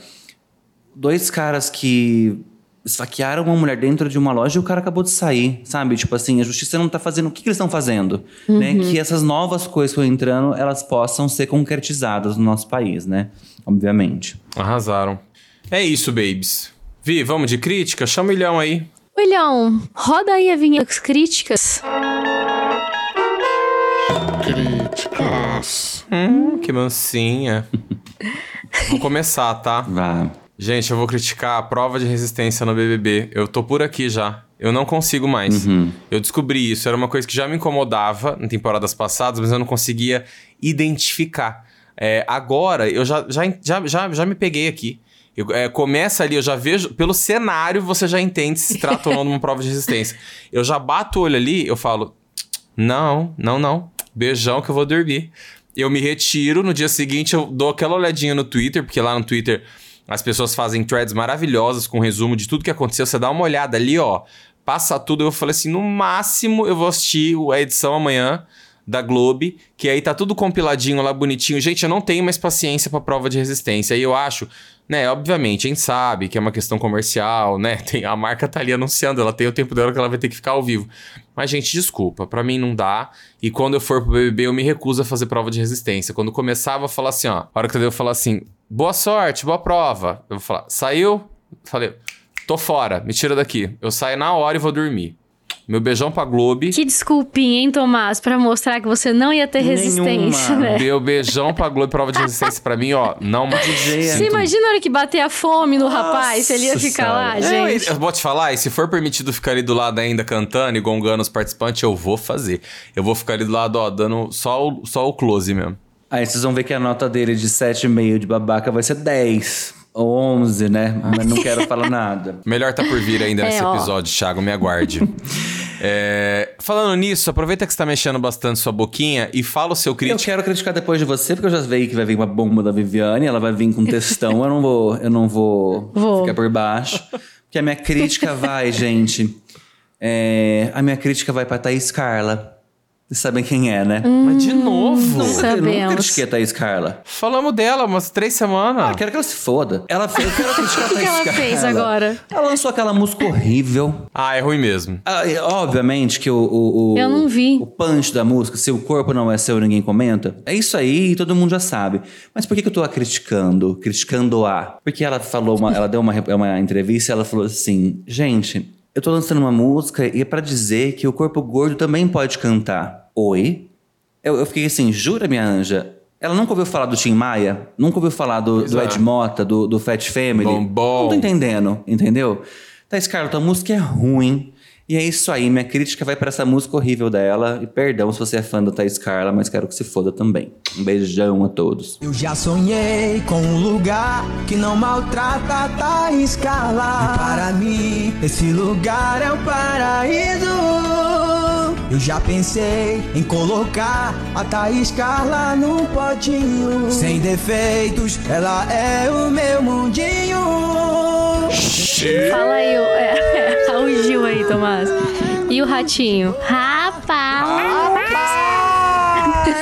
dois caras que esfaquearam uma mulher dentro de uma loja e o cara acabou de sair, sabe? Tipo assim, a justiça não tá fazendo... O que, que eles estão fazendo? Né? Que essas novas coisas que estão entrando, elas possam ser concretizadas no nosso país, né? Obviamente. Arrasaram. É isso, babies. Vi, vamos de crítica? Chama o milhão aí. William, roda aí a vinheta das críticas. Críticas. Hum, que mansinha. Vou começar, tá? Vá. Gente, eu vou criticar a prova de resistência no BBB. Eu tô por aqui já. Eu não consigo mais. Eu descobri isso. Era uma coisa que já me incomodava em temporadas passadas, mas eu não conseguia identificar. É, agora, eu já, já, já, já, já me peguei aqui. Eu, é, começa ali, eu já vejo. Pelo cenário, você já entende se se trata ou não de uma prova de resistência. Eu já bato o olho ali, eu falo. Não, não, não. Beijão que eu vou dormir. Eu me retiro, no dia seguinte eu dou aquela olhadinha no Twitter, porque lá no Twitter as pessoas fazem threads maravilhosas com resumo de tudo que aconteceu. Você dá uma olhada ali, ó, passa tudo. Eu falei assim: no máximo eu vou assistir a edição amanhã da Globe, que aí tá tudo compiladinho lá bonitinho. Gente, eu não tenho mais paciência pra prova de resistência. E eu acho, né, obviamente, a gente sabe que é uma questão comercial, né? *laughs* Tem, a marca tá ali anunciando, ela tem o tempo dela que ela vai ter que ficar ao vivo. Mas, gente, desculpa, pra mim não dá. E quando eu for pro BBB, eu me recuso a fazer prova de resistência. Quando começava a falar assim, ó, a hora que eu falar assim, boa sorte, boa prova. Eu vou falar, saiu? Falei, tô fora, me tira daqui. Eu saio na hora e vou dormir. Meu beijão pra Globe. Que desculpinha, hein, Tomás, pra mostrar que você não ia ter resistência, Nenhuma. né? Deu beijão pra Globo prova de resistência pra mim, ó. Não *laughs* mais. Você imagina a hora que bater a fome no rapaz, se ele ia ficar lá, Senhora. gente? Eu vou te falar, e se for permitido ficar ali do lado ainda cantando e gongando os participantes, eu vou fazer. Eu vou ficar ali do lado, ó, dando só o, só o close mesmo. Aí vocês vão ver que a nota dele de 7,5 de babaca vai ser 10 ou 11, né? Mas não quero falar nada. *laughs* Melhor tá por vir ainda É, nesse ó. episódio, Thiago, me aguarde. *laughs* É, falando nisso, aproveita que você tá mexendo bastante sua boquinha e fala o seu Eu crítico. quero criticar depois de você, porque eu já veio que vai vir uma bomba da Viviane, ela vai vir com textão, eu não vou, eu não vou, Vou. ficar por baixo. Porque a minha crítica vai, gente. é, a minha crítica vai pra Thaís Carla. Vocês sabem quem é, né? Mas de novo? Não Eu nunca sabemos. critiquei a Thaís Carla. Falamos dela umas três semanas. Ah, quero que ela se foda. Ela fez, eu quero criticar a *laughs* O que Thaís ela Carla. fez agora? Ela lançou aquela música horrível. Ah, é ruim mesmo. Ah, obviamente que o, o, o- Eu não vi. O punch da música, se o corpo não é seu, ninguém comenta. É isso aí, todo mundo já sabe. Mas por que, que eu tô a criticando? Criticando a? Porque ela falou, uma, ela deu uma, uma entrevista e ela falou assim: gente, eu tô lançando uma música e é pra dizer que o corpo gordo também pode cantar. Oi? Eu, eu fiquei assim, jura, minha anja? Ela nunca ouviu falar do Tim Maia? Nunca ouviu falar do, do. Ed Mota, do, do Fat Family? Bombom. Não tô entendendo, entendeu? Thaís Carla, tua música é ruim. E é isso aí, minha crítica vai pra essa música horrível dela. E perdão se você é fã da Thaís Carla, mas quero que se foda também. Um beijão a todos. Eu já sonhei com um lugar que não maltrata a Thaís Carla. E para mim, esse lugar é o paraíso. Eu já pensei em colocar a Thaís Carla num potinho. Sem defeitos, ela é o meu mundinho. Fala aí, é, *laughs* *laughs* é, o Gil aí, Tomás. E o ratinho? Rapaz!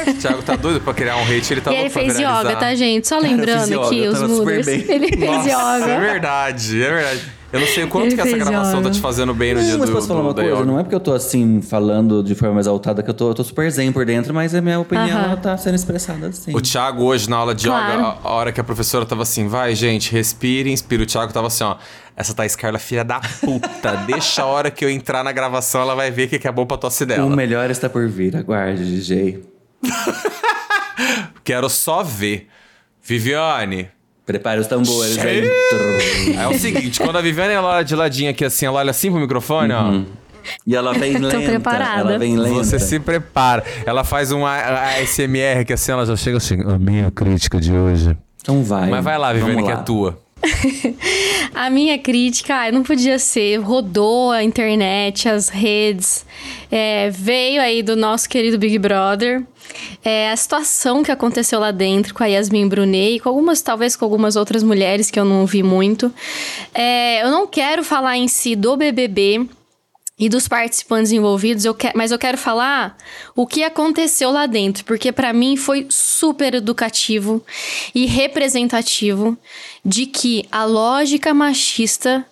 O Thiago tá doido pra criar um hate, ele tá e ele louco pra fez viralizar. yoga, tá, gente? Só lembrando yoga, aqui os Mooders. bem. *laughs* Ele fez Nossa, é yoga. verdade, é verdade. Eu não sei o quanto Ele que essa gravação yoga. tá te fazendo bem no dia mas do, posso falar do- uma coisa? yoga. Não é porque eu tô assim, falando de forma exaltada que eu tô, eu tô super zen por dentro, mas a minha opinião Aham. ela tá sendo expressada assim. O Thiago hoje, na aula de Claro. yoga, a, a hora que a professora tava assim, vai, gente, respire, inspira. O Thiago tava assim, ó. Essa Thaís Carla, filha da puta. *laughs* deixa a hora que eu entrar na gravação, ela vai ver o que que é bom pra tosse O dela. melhor está por vir, aguarde, DJ. *laughs* Quero só ver. Viviane. Prepare os tambores? É o seguinte, quando a Viviane ela olha de ladinho aqui assim, ela olha assim pro microfone, Uhum. E ela vem lenta. preparada. Ela vem ó. lenta. Você se prepara. Ela faz um ASMR que assim, ela já chega assim, a minha crítica de hoje. Então vai. Mas vai lá, Viviane, que é tua. A minha crítica, ai, não podia ser, rodou a internet, as redes, é, veio aí do nosso querido Big Brother. É, a situação que aconteceu lá dentro com a Yasmin Brunet e com algumas, talvez com algumas outras mulheres que eu não vi muito. É, eu não quero falar em si do BBB, e dos participantes envolvidos, eu que- mas eu quero falar o que aconteceu lá dentro, porque pra mim foi super educativo e representativo de que a lógica machista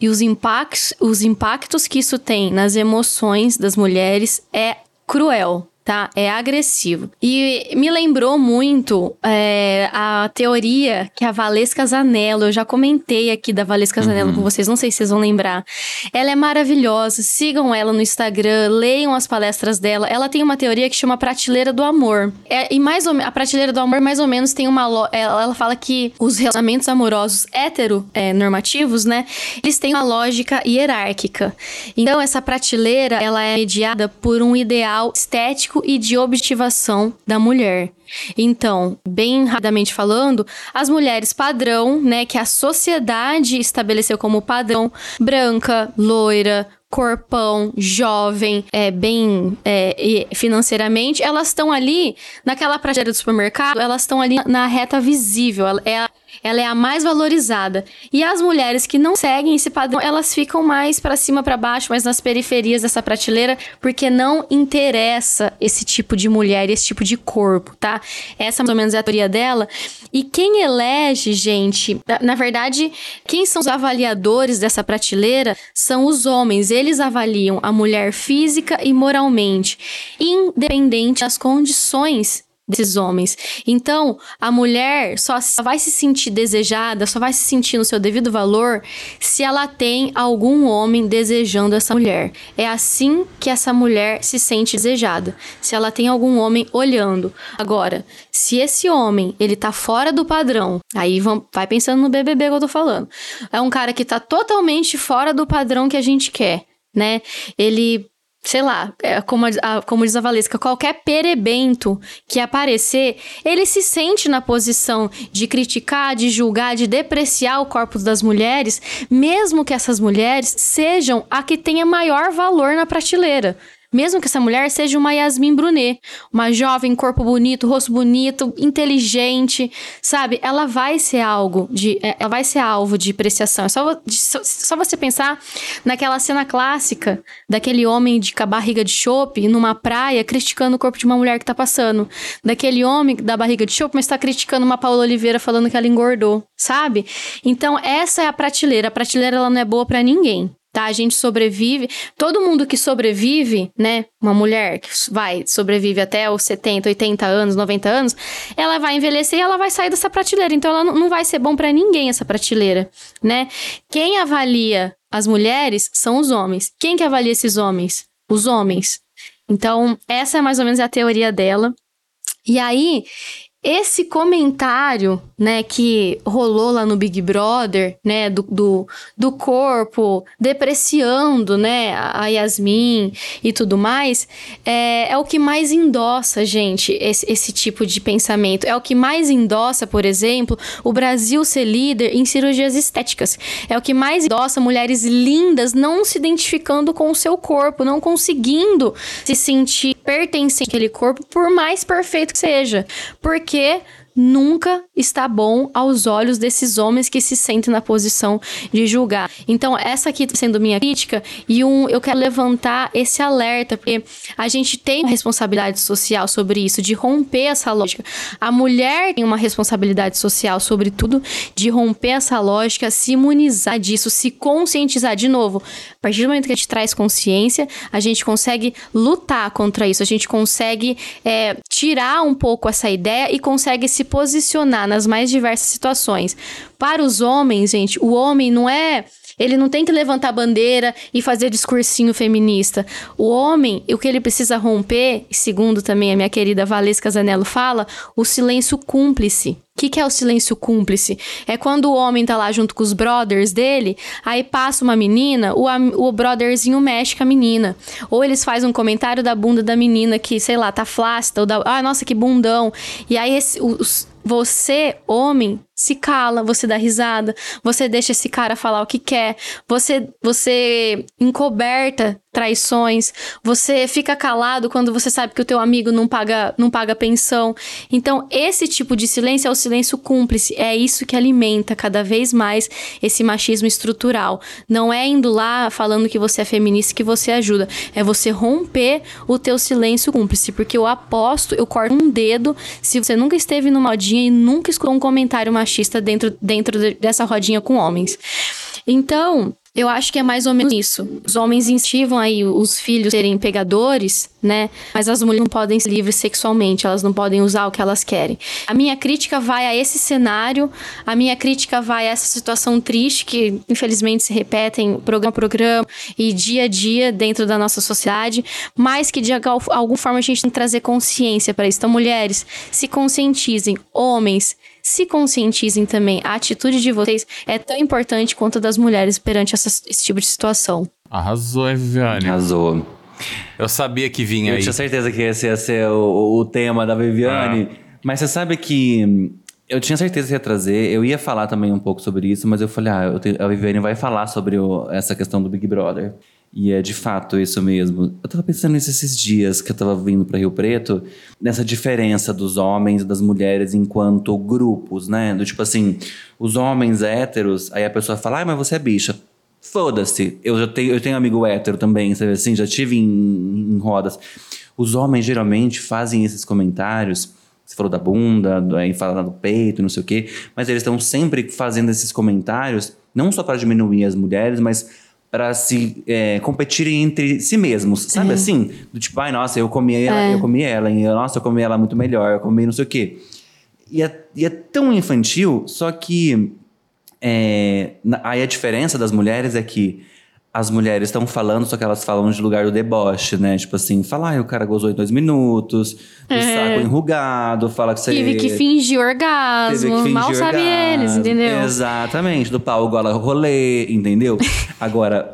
e os impactos, os impactos que isso tem nas emoções das mulheres é cruel. Tá? É agressivo. E me lembrou muito é, a teoria que a Valesca Zanello, eu já comentei aqui da Valesca Zanello com vocês, não sei se vocês vão lembrar. Ela é maravilhosa, sigam ela no Instagram, leiam as palestras dela. Ela tem uma teoria que chama Prateleira do Amor. É, e mais ou a Prateleira do Amor, mais ou menos, tem uma. lo- Ela, ela fala que os relacionamentos amorosos heteronormativos, né? Eles têm uma lógica hierárquica. Então, essa prateleira, ela é mediada por um ideal estético e de objetivação da mulher. Então, bem rapidamente falando, as mulheres padrão, né, que a sociedade estabeleceu como padrão, branca, loira, corpão, jovem, é, bem é, financeiramente, elas estão ali naquela prateleira do supermercado, elas estão ali na reta visível, é a, ela é a mais valorizada. E as mulheres que não seguem esse padrão, elas ficam mais pra cima, pra baixo, mais nas periferias dessa prateleira, porque não interessa esse tipo de mulher, esse tipo de corpo, tá? Essa mais ou menos é a teoria dela. E quem elege, gente, na verdade, quem são os avaliadores dessa prateleira são os homens. Eles avaliam a mulher física e moralmente, independente das condições desses homens. Então, a mulher só vai se sentir desejada, só vai se sentir no seu devido valor se ela tem algum homem desejando essa mulher. É assim que essa mulher se sente desejada, se ela tem algum homem olhando. Agora, se esse homem, ele tá fora do padrão, aí vão, vai pensando no BBB que eu tô falando. É um cara que tá totalmente fora do padrão que a gente quer, né? Ele sei lá, é, como, a- como diz a Valesca, qualquer perebento que aparecer, ele se sente na posição de criticar, de julgar, de depreciar o corpo das mulheres, mesmo que essas mulheres sejam a que tenha maior valor na prateleira. Mesmo que essa mulher seja uma Yasmin Brunet, uma jovem, corpo bonito, rosto bonito, inteligente, sabe? Ela vai ser algo de. é, Ela vai ser alvo de apreciação. É só, só, você pensar naquela cena clássica daquele homem de com a barriga de chope numa praia criticando o corpo de uma mulher que tá passando. Daquele homem da barriga de chope, mas tá criticando uma Paula Oliveira falando que ela engordou, sabe? Então, essa é a prateleira. A prateleira ela não é boa pra ninguém. Tá, a gente sobrevive. Todo mundo que sobrevive, né? Uma mulher que vai, sobrevive até os 70, 80 anos, 90 anos, ela vai envelhecer e ela vai sair dessa prateleira. Então, ela não- vai ser bom pra ninguém essa prateleira, né? Quem avalia as mulheres são os homens. Quem que avalia esses homens? Os homens. Então, essa é mais ou menos a teoria dela. E aí, esse comentário, né, que rolou lá no Big Brother, né, do, do, do corpo depreciando, né, a Yasmin e tudo mais, é, é o que mais endossa, gente, esse, esse tipo de pensamento. É o que mais endossa, por exemplo, o Brasil ser líder em cirurgias estéticas. É o que mais endossa mulheres lindas não se identificando com o seu corpo, não conseguindo se sentir pertencente àquele corpo, por mais perfeito que seja. Porque porque nunca está bom aos olhos desses homens que se sentem na posição de julgar. Então, essa aqui tá sendo minha crítica e um, eu quero levantar esse alerta, porque a gente tem uma responsabilidade social sobre isso, de romper essa lógica. A mulher tem uma responsabilidade social sobre tudo, de romper essa lógica, se imunizar disso, se conscientizar de novo. A partir do momento que a gente traz consciência, a gente consegue lutar contra isso, a gente consegue é, tirar um pouco essa ideia e consegue se posicionar nas mais diversas situações. Para os homens, gente, o homem não é. Ele não tem que levantar bandeira e fazer discursinho feminista. O homem, o que ele precisa romper, segundo também a minha querida Valesca Zanello fala, o silêncio cúmplice. O que, que é o silêncio cúmplice? É quando o homem tá lá junto com os brothers dele, aí passa uma menina, o, o brotherzinho mexe com a menina. Ou eles fazem um comentário da bunda da menina que, sei lá, tá flácida, ou da, ah, nossa, que bundão. E aí esse, os- você, homem, se cala, você dá risada, você deixa esse cara falar o que quer, você, você encoberta traições, você fica calado quando você sabe que o teu amigo não paga, não paga pensão. Então, esse tipo de silêncio é o silêncio cúmplice, é isso que alimenta cada vez mais esse machismo estrutural. Não é indo lá falando que você é feminista que você ajuda, é você romper o teu silêncio cúmplice, porque eu aposto, eu corto um dedo se você nunca esteve numa rodinha e nunca escutou um comentário machista dentro, dentro de- dessa rodinha com homens. Então, eu acho que é mais ou menos isso. Os homens incentivam aí os filhos serem pegadores, né? Mas as mulheres não podem ser livres sexualmente, elas não podem usar o que elas querem. A minha crítica vai a esse cenário, a minha crítica vai a essa situação triste que infelizmente se repetem programa a programa e dia a dia dentro da nossa sociedade, mas que de al- alguma forma a gente tem que trazer consciência para isso. Então, mulheres, se conscientizem, homens, se conscientizem também. A atitude de vocês é tão importante quanto a das mulheres perante essa- esse tipo de situação. Arrasou, hein, Viviane? Arrasou. Eu sabia que vinha Eu aí. tinha certeza que esse ia ser o, o tema da Viviane. Mas você sabe que hum, eu tinha certeza que ia trazer. Eu ia falar também um pouco sobre isso, mas eu falei, ah, eu te- a Viviane vai falar sobre o- essa questão do Big Brother. E é de fato isso mesmo. Eu tava pensando nisso esses dias que eu tava vindo para Rio Preto, nessa diferença dos homens e das mulheres enquanto grupos, né? Do tipo assim, os homens héteros, aí a pessoa fala, ah, mas você é bicha. Foda-se. Eu já tenho, eu tenho amigo hétero também, sabe assim? Já tive em, em rodas. Os homens geralmente fazem esses comentários. Você falou da bunda, do- aí fala do peito, não sei o quê. Mas eles estão sempre fazendo esses comentários, não só para diminuir as mulheres, mas para se é, competirem entre si mesmos. Sabe assim? Do tipo, ai, nossa, eu comi ela, É. eu comi ela, e nossa, eu comi ela muito melhor, eu comi não sei o quê. E é, e é tão infantil, só que é, aí a diferença das mulheres é que as mulheres estão falando, só que elas falam de lugar do deboche, né? Tipo assim, fala, ai, o cara gozou em dois minutos, o É. saco enrugado, fala que você. Tive que fingir orgasmo, teve que fingir mal sabe orgasmo. eles, entendeu? Exatamente, do pau gola rolê, entendeu? *laughs* Agora,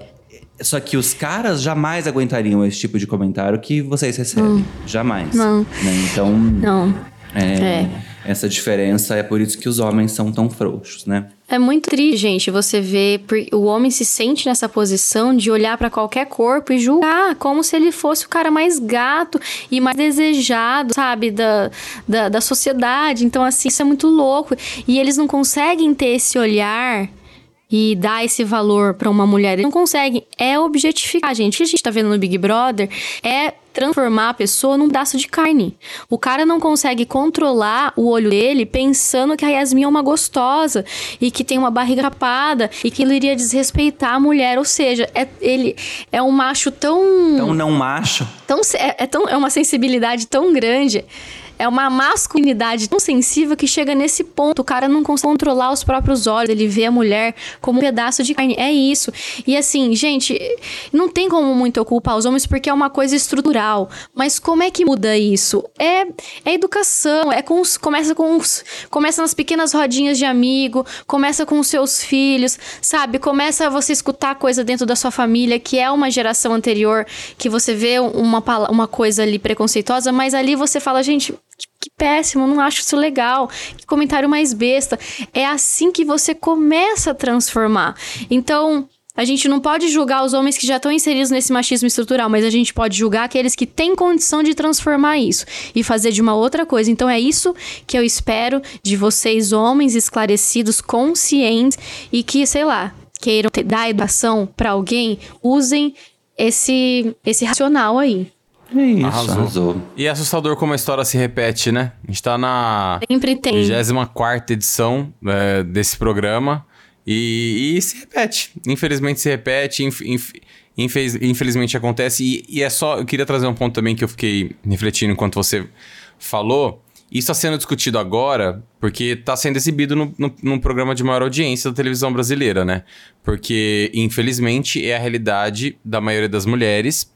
só que os caras jamais aguentariam esse tipo de comentário que vocês recebem. Jamais. Não. né? Então, Não. É, Essa diferença é por isso que os homens são tão frouxos, né? É muito triste, gente, você ver o homem se sente nessa posição de olhar pra qualquer corpo e julgar como se ele fosse o cara mais gato e mais desejado, sabe, da, da, da sociedade. Então, assim, isso é muito louco. E eles não conseguem ter esse olhar e dar esse valor pra uma mulher. Não conseguem. É objetificar, gente. O que a gente tá vendo no Big Brother é transformar a pessoa num pedaço de carne. O cara não consegue controlar o olho dele pensando que a Yasmin é uma gostosa e que tem uma barriga rapada e que ele iria desrespeitar a mulher. Ou seja, é, ele é um macho tão. Então, não macho. tão é, é tão, é uma sensibilidade tão grande. É uma masculinidade tão sensível que chega nesse ponto. O cara não consegue controlar os próprios olhos. Ele vê a mulher como um pedaço de carne. É isso. E assim, gente, não tem como muito culpar os homens porque é uma coisa estrutural. Mas como é que muda isso? É, é educação. É com os, começa com os, começa nas pequenas rodinhas de amigo. Começa com os seus filhos, sabe? Começa você escutar coisa dentro da sua família que é uma geração anterior que você vê uma, uma coisa ali preconceituosa, mas ali você fala, gente, que, péssimo, não acho isso legal, que comentário mais besta. É assim que você começa a transformar. Então. A gente não pode julgar os homens que já estão inseridos nesse machismo estrutural, mas a gente pode julgar aqueles que têm condição de transformar isso e fazer de uma outra coisa. Então é isso que eu espero de vocês, homens esclarecidos, conscientes e que, sei lá, queiram ter- dar educação pra alguém, usem esse, esse racional aí. É isso, Arrasou. arrasou. E é assustador como a história se repete, né? A gente tá na Sempre tem. 24 edição é, desse programa e, e se repete. Infelizmente se repete, inf- inf- infeliz- infelizmente acontece. E, e é só. Eu queria trazer um ponto também que eu fiquei refletindo enquanto você falou. Isso está sendo discutido agora porque está sendo exibido no, no, num programa de maior audiência da televisão brasileira, né? Porque, infelizmente, é a realidade da maioria das mulheres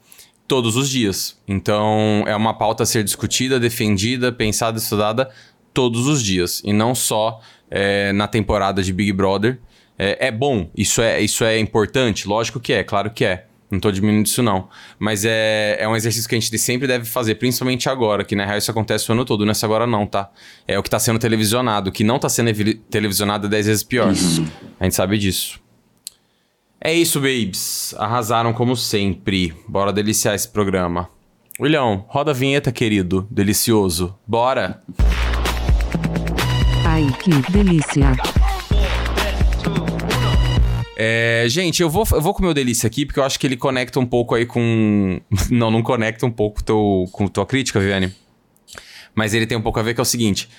todos os dias. Então, é uma pauta a ser discutida, defendida, pensada, estudada todos os dias. E não só é, na temporada de Big Brother. É, é bom, isso é, isso é importante? Lógico que é, claro que é. Não tô diminuindo isso, não. Mas é, é um exercício que a gente sempre deve fazer, principalmente agora, que na real isso acontece o ano todo, não é só agora não, tá? É o que tá sendo televisionado. O que não tá sendo evi- televisionado é 10 vezes pior. A gente sabe disso. É isso, babes. Arrasaram como sempre. Bora deliciar esse programa. William, roda a vinheta, querido. Delicioso. Bora. Ai, que delícia. É, gente, eu vou, eu vou com o meu delícia aqui, porque eu acho que ele conecta um pouco aí com. *laughs* Não, não conecta um pouco teu, com tua crítica, Viviane. Mas ele tem um pouco a ver que é o seguinte.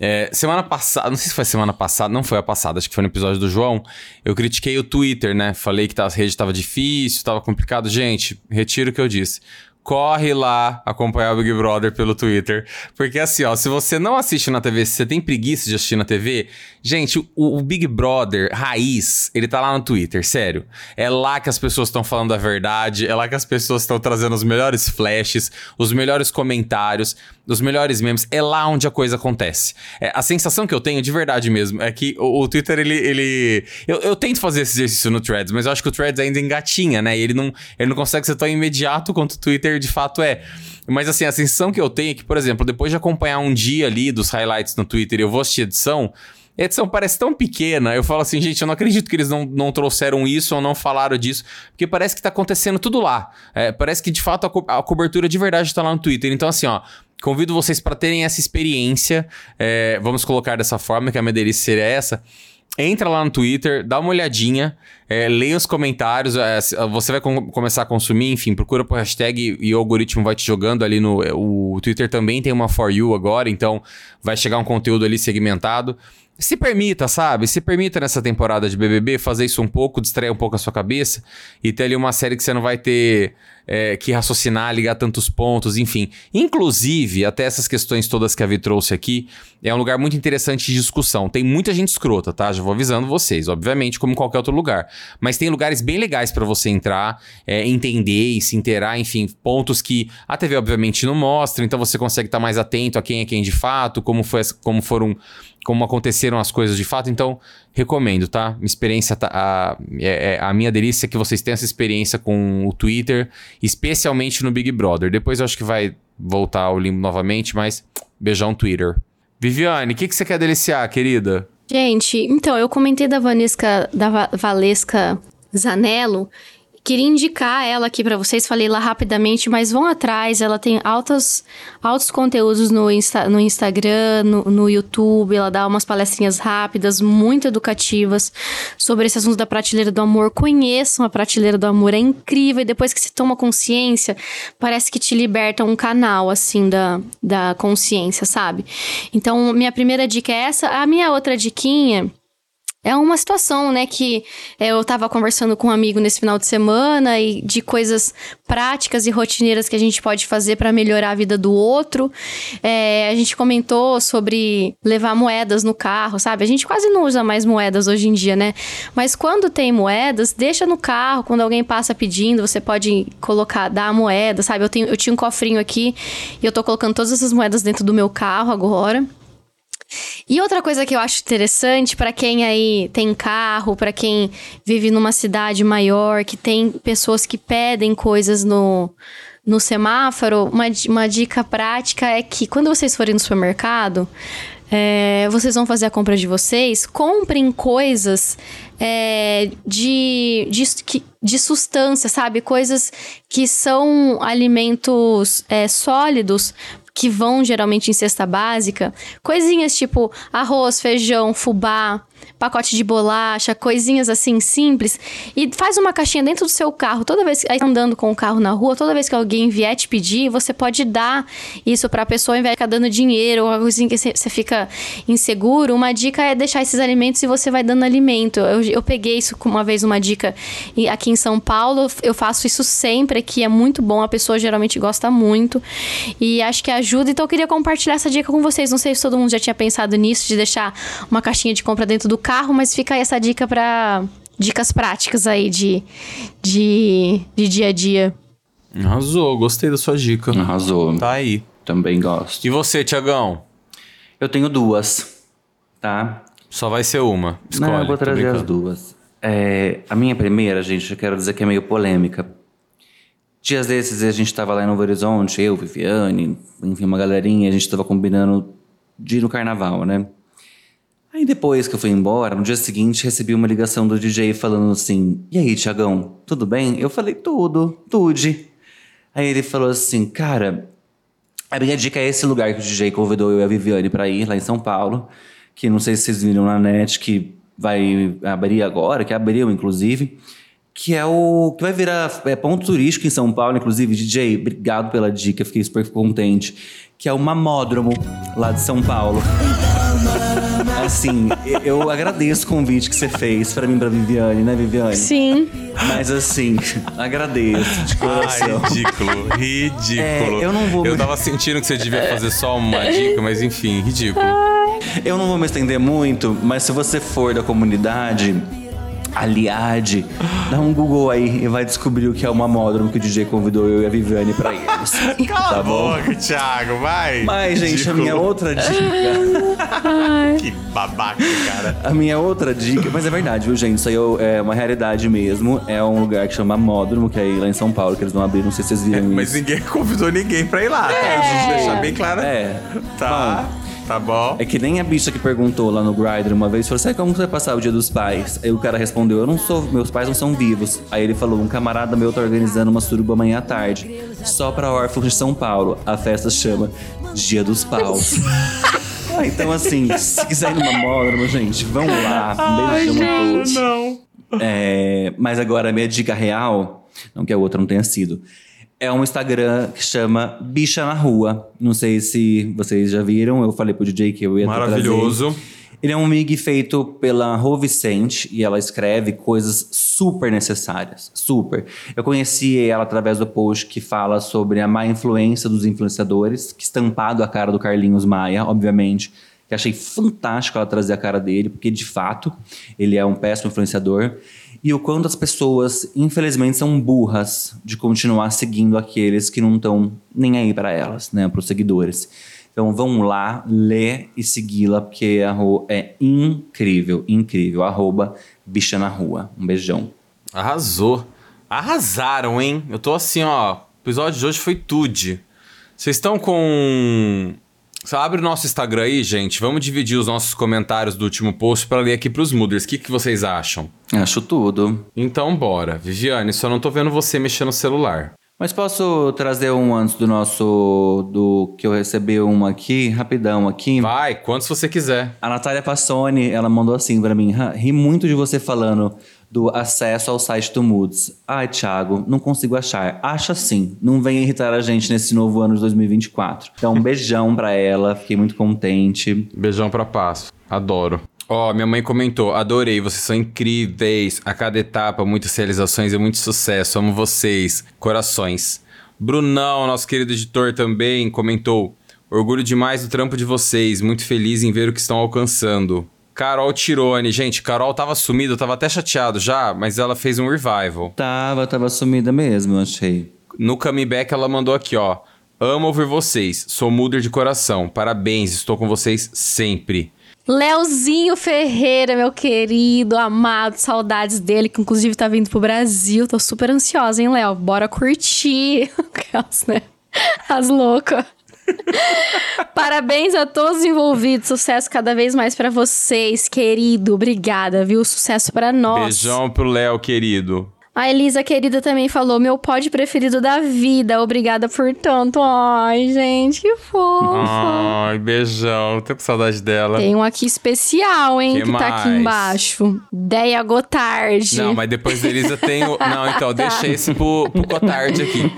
É, semana passada, não sei se foi semana passada, não foi a passada, acho que foi no episódio do João. Eu critiquei o Twitter, né? Falei que tá- a rede tava difícil, tava complicado. Gente, retiro o que eu disse. Corre lá acompanhar o Big Brother pelo Twitter. Porque assim, ó, se você não assiste na TV, se você tem preguiça de assistir na TV, gente, o, o Big Brother raiz, ele tá lá no Twitter, sério. É lá que as pessoas estão falando a verdade, é lá que as pessoas estão trazendo os melhores flashes, os melhores comentários, os melhores memes. É lá onde a coisa acontece. É, a sensação que eu tenho, de verdade mesmo, é que o, o Twitter, ele. ele eu, eu tento fazer esse exercício no Threads, mas eu acho que o Threads ainda engatinha, né? Ele não, ele não consegue ser tão imediato quanto o Twitter de fato é. Mas assim, a sensação que eu tenho é que, por exemplo, depois de acompanhar um dia ali dos highlights no Twitter eu vou assistir edição. Edição parece tão pequena, eu falo assim, gente, eu não acredito que eles não, não trouxeram isso ou não falaram disso, porque parece que tá acontecendo tudo lá. É, parece que de fato a, co- a cobertura de verdade tá lá no Twitter. Então, assim, ó, convido vocês para terem essa experiência. é, vamos colocar dessa forma, que a minha delícia seria essa. Entra lá no Twitter, dá uma olhadinha, é, leia os comentários, é, você vai com- começar a consumir, enfim, procura por hashtag e o algoritmo vai te jogando ali no. é, O Twitter também tem uma For You agora, então vai chegar um conteúdo ali segmentado. Se permita, sabe? Se permita nessa temporada de BBB fazer isso um pouco, distrair um pouco a sua cabeça e ter ali uma série que você não vai ter é, que raciocinar, ligar tantos pontos, enfim. Inclusive, até essas questões todas que a Vi trouxe aqui, é um lugar muito interessante de discussão. Tem muita gente escrota, tá? Já vou avisando vocês, obviamente, como qualquer outro lugar. Mas tem lugares bem legais pra você entrar, é, entender e se inteirar, enfim, pontos que a TV, obviamente, não mostra, então você consegue estar mais atento a quem é quem de fato, como, foi, como foram como aconteceram as coisas de fato, então recomendo, tá? Minha experiência, tá, a, é- é- a minha delícia é que vocês tenham essa experiência com o Twitter, especialmente no Big Brother. Depois eu acho que vai voltar o limbo novamente, mas beijão Twitter. Viviane, o que, que você quer deliciar, querida? Gente, então, eu comentei da Vanesca, da Va Valesca Zanello. Queria indicar ela aqui para vocês, falei lá rapidamente, mas vão atrás, ela tem altos, altos conteúdos no, Insta, no Instagram, no, no YouTube, ela dá umas palestrinhas rápidas, muito educativas, sobre esse assunto da prateleira do amor. Conheçam a prateleira do amor, é incrível, e depois que se toma consciência, parece que te liberta um canal, assim, da, da consciência, sabe? Então, minha primeira dica é essa. A minha outra diquinha é uma situação, né, que é, eu tava conversando com um amigo nesse final de semana e de coisas práticas e rotineiras que a gente pode fazer para melhorar a vida do outro. É, a gente comentou sobre levar moedas no carro, sabe? A gente quase não usa mais moedas hoje em dia, né? Mas quando tem moedas, deixa no carro. Quando alguém passa pedindo, você pode colocar, dar a moeda, sabe? Eu, tenho, eu tinha um cofrinho aqui e eu tô colocando todas essas moedas dentro do meu carro agora. E outra coisa que eu acho interessante para quem aí tem carro, para quem vive numa cidade maior, que tem pessoas que pedem coisas no, no semáforo, uma, uma dica prática é que quando vocês forem no supermercado, é, vocês vão fazer a compra de vocês, comprem coisas é, de, de, de sabe? Coisas que são alimentos é, sólidos que vão geralmente em cesta básica, coisinhas tipo arroz, feijão, fubá, pacote de bolacha, coisinhas assim simples, e faz uma caixinha dentro do seu carro. Toda vez que andando com o carro na rua, toda vez que alguém vier te pedir, você pode dar isso para a pessoa ao invés de ficar dando dinheiro ou algo assim que você fica inseguro. Uma dica é deixar esses alimentos e você vai dando alimento. Eu, eu peguei isso uma vez uma dica aqui em São Paulo, eu faço isso sempre, que é muito bom, a pessoa geralmente gosta muito e acho que ajuda. Então eu queria compartilhar essa dica com vocês. Não sei se todo mundo já tinha pensado nisso de deixar uma caixinha de compra dentro do carro, mas fica aí essa dica para dicas práticas aí de, de, de dia a dia. Arrasou, gostei da sua dica. Arrasou. Tá aí. Também gosto. E você, Tiagão? Eu tenho duas, tá? Só vai ser uma. Escolhe. Não, eu vou trazer as duas. É, a minha primeira, gente, eu quero dizer que é meio polêmica. Dias desses a gente tava lá em Novo Horizonte, eu, Viviane, enfim, uma galerinha, a gente tava combinando de ir no carnaval, né? Aí depois que eu fui embora, no dia seguinte recebi uma ligação do DJ falando assim: E aí, Tiagão, tudo bem? Eu falei: Tudo, tudo. Aí ele falou assim: Cara, a minha dica é esse lugar que o DJ convidou eu e a Viviane pra ir, lá em São Paulo. Que não sei se vocês viram na net, que vai abrir agora, que abriu inclusive. Que é o. que vai virar é, ponto turístico em São Paulo, inclusive. DJ, obrigado pela dica, fiquei super contente. Que é o Mamódromo, lá de São Paulo. Assim, eu- agradeço o convite que você fez pra mim, pra Viviane, né, Viviane? Sim. Mas assim, agradeço de coração. Ai, ridículo, ridículo. É, eu não vou- Eu tava sentindo que você devia fazer só uma dica, mas enfim, ridículo. Eu não vou me estender muito, mas se você for da comunidade, aliade, dá um Google aí e vai descobrir o que é o mamódromo que o DJ convidou eu e a Viviane pra irmos. *laughs* tá bom? Thiago, vai. Mas, gente, a minha outra dica. Que babaca, cara. A minha outra dica, mas é verdade, viu, gente? Isso aí é uma realidade mesmo. É um lugar que chama Mamódromo, que é aí lá em São Paulo, que eles vão abrir, não sei se vocês viram Mas isso. ninguém convidou ninguém pra ir lá, tá? A gente deixar bem claro. É. Tá, tá bom. É que nem a bicha que perguntou lá no Grindr uma vez, falou, sabe como você vai passar o dia dos pais? Aí o cara respondeu, eu não sou, meus pais não são vivos. Aí ele falou, um camarada meu tá organizando uma suruba amanhã à tarde, só pra órfãos de São Paulo. A festa chama Dia dos Paus. *laughs* Ah, então assim, se quiser ir numa módromo, gente, vão lá. Um beijão a todos. Não. É, mas agora a minha dica real, não que a outra não tenha sido, é um Instagram que chama Bicha na Rua. Não sei se vocês já viram, eu falei pro DJ que eu ia trazer. Maravilhoso. Ele é um MIG feito pela Rô Vicente e ela escreve coisas super necessárias. Super. Eu conheci ela através do post que fala sobre a má influência dos influenciadores, que estampado a cara do Carlinhos Maia, obviamente. Que achei fantástico ela trazer a cara dele, porque de fato ele é um péssimo influenciador. E o quanto as pessoas, infelizmente, são burras de continuar seguindo aqueles que não estão nem aí para elas, né? Para os seguidores. Então vão lá, ler e segui-la, porque a Rô é incrível, incrível. Arroba bicha na rua. Um beijão. Arrasou. Arrasaram, hein? Eu tô assim, ó. O episódio de hoje foi tudo. Vocês estão com Só abre o nosso Instagram aí, gente. Vamos dividir os nossos comentários do último post pra ler aqui pros Mooders. O que, que vocês acham? Acho tudo. Então, bora. Viviane, só não tô vendo você mexer no celular. Mas posso trazer um antes do nosso. do que eu recebi um aqui, rapidão aqui. Vai, quantos você quiser. A Natália Passoni, ela mandou assim pra mim: "Ha, ri muito de você falando do acesso ao site do Moods. Ai, Thiago, não consigo achar. Acha sim. Não venha irritar a gente nesse novo ano de 2024. Então, um beijão pra ela. Fiquei muito contente. Beijão pra Passo. Adoro. Ó, minha mãe comentou: adorei, vocês são incríveis. A cada etapa, muitas realizações e muito sucesso. Amo vocês. Corações. Brunão, nosso querido editor, também comentou: orgulho demais do trampo de vocês. Muito feliz em ver o que estão alcançando. Carol Tirone, gente, Carol tava sumida, eu tava até chateado já, mas ela fez um revival. Tava, tava sumida mesmo, eu achei. No comeback ela mandou aqui, ó. Amo ouvir vocês, sou Muder de coração. Parabéns, estou com vocês sempre. Leozinho Ferreira, meu querido, amado, saudades dele, que inclusive tá vindo pro Brasil. Tô super ansiosa, hein, Léo? Bora curtir. *laughs* Aquelas, né? As loucas. *laughs* Parabéns a todos os envolvidos. Sucesso cada vez mais pra vocês, querido. Obrigada, viu? Sucesso pra nós. Beijão pro Léo, querido. A Elisa querida também falou: meu pod preferido da vida. Obrigada por tanto. Ai, gente, que fofa. Ai, beijão. Tô com saudade dela. Tem um aqui especial, hein, Que que, tá aqui mais? embaixo. Deia Gotard. Não, mas depois da Elisa tem o. Não, então, *laughs* deixa esse pro, pro Cotard aqui.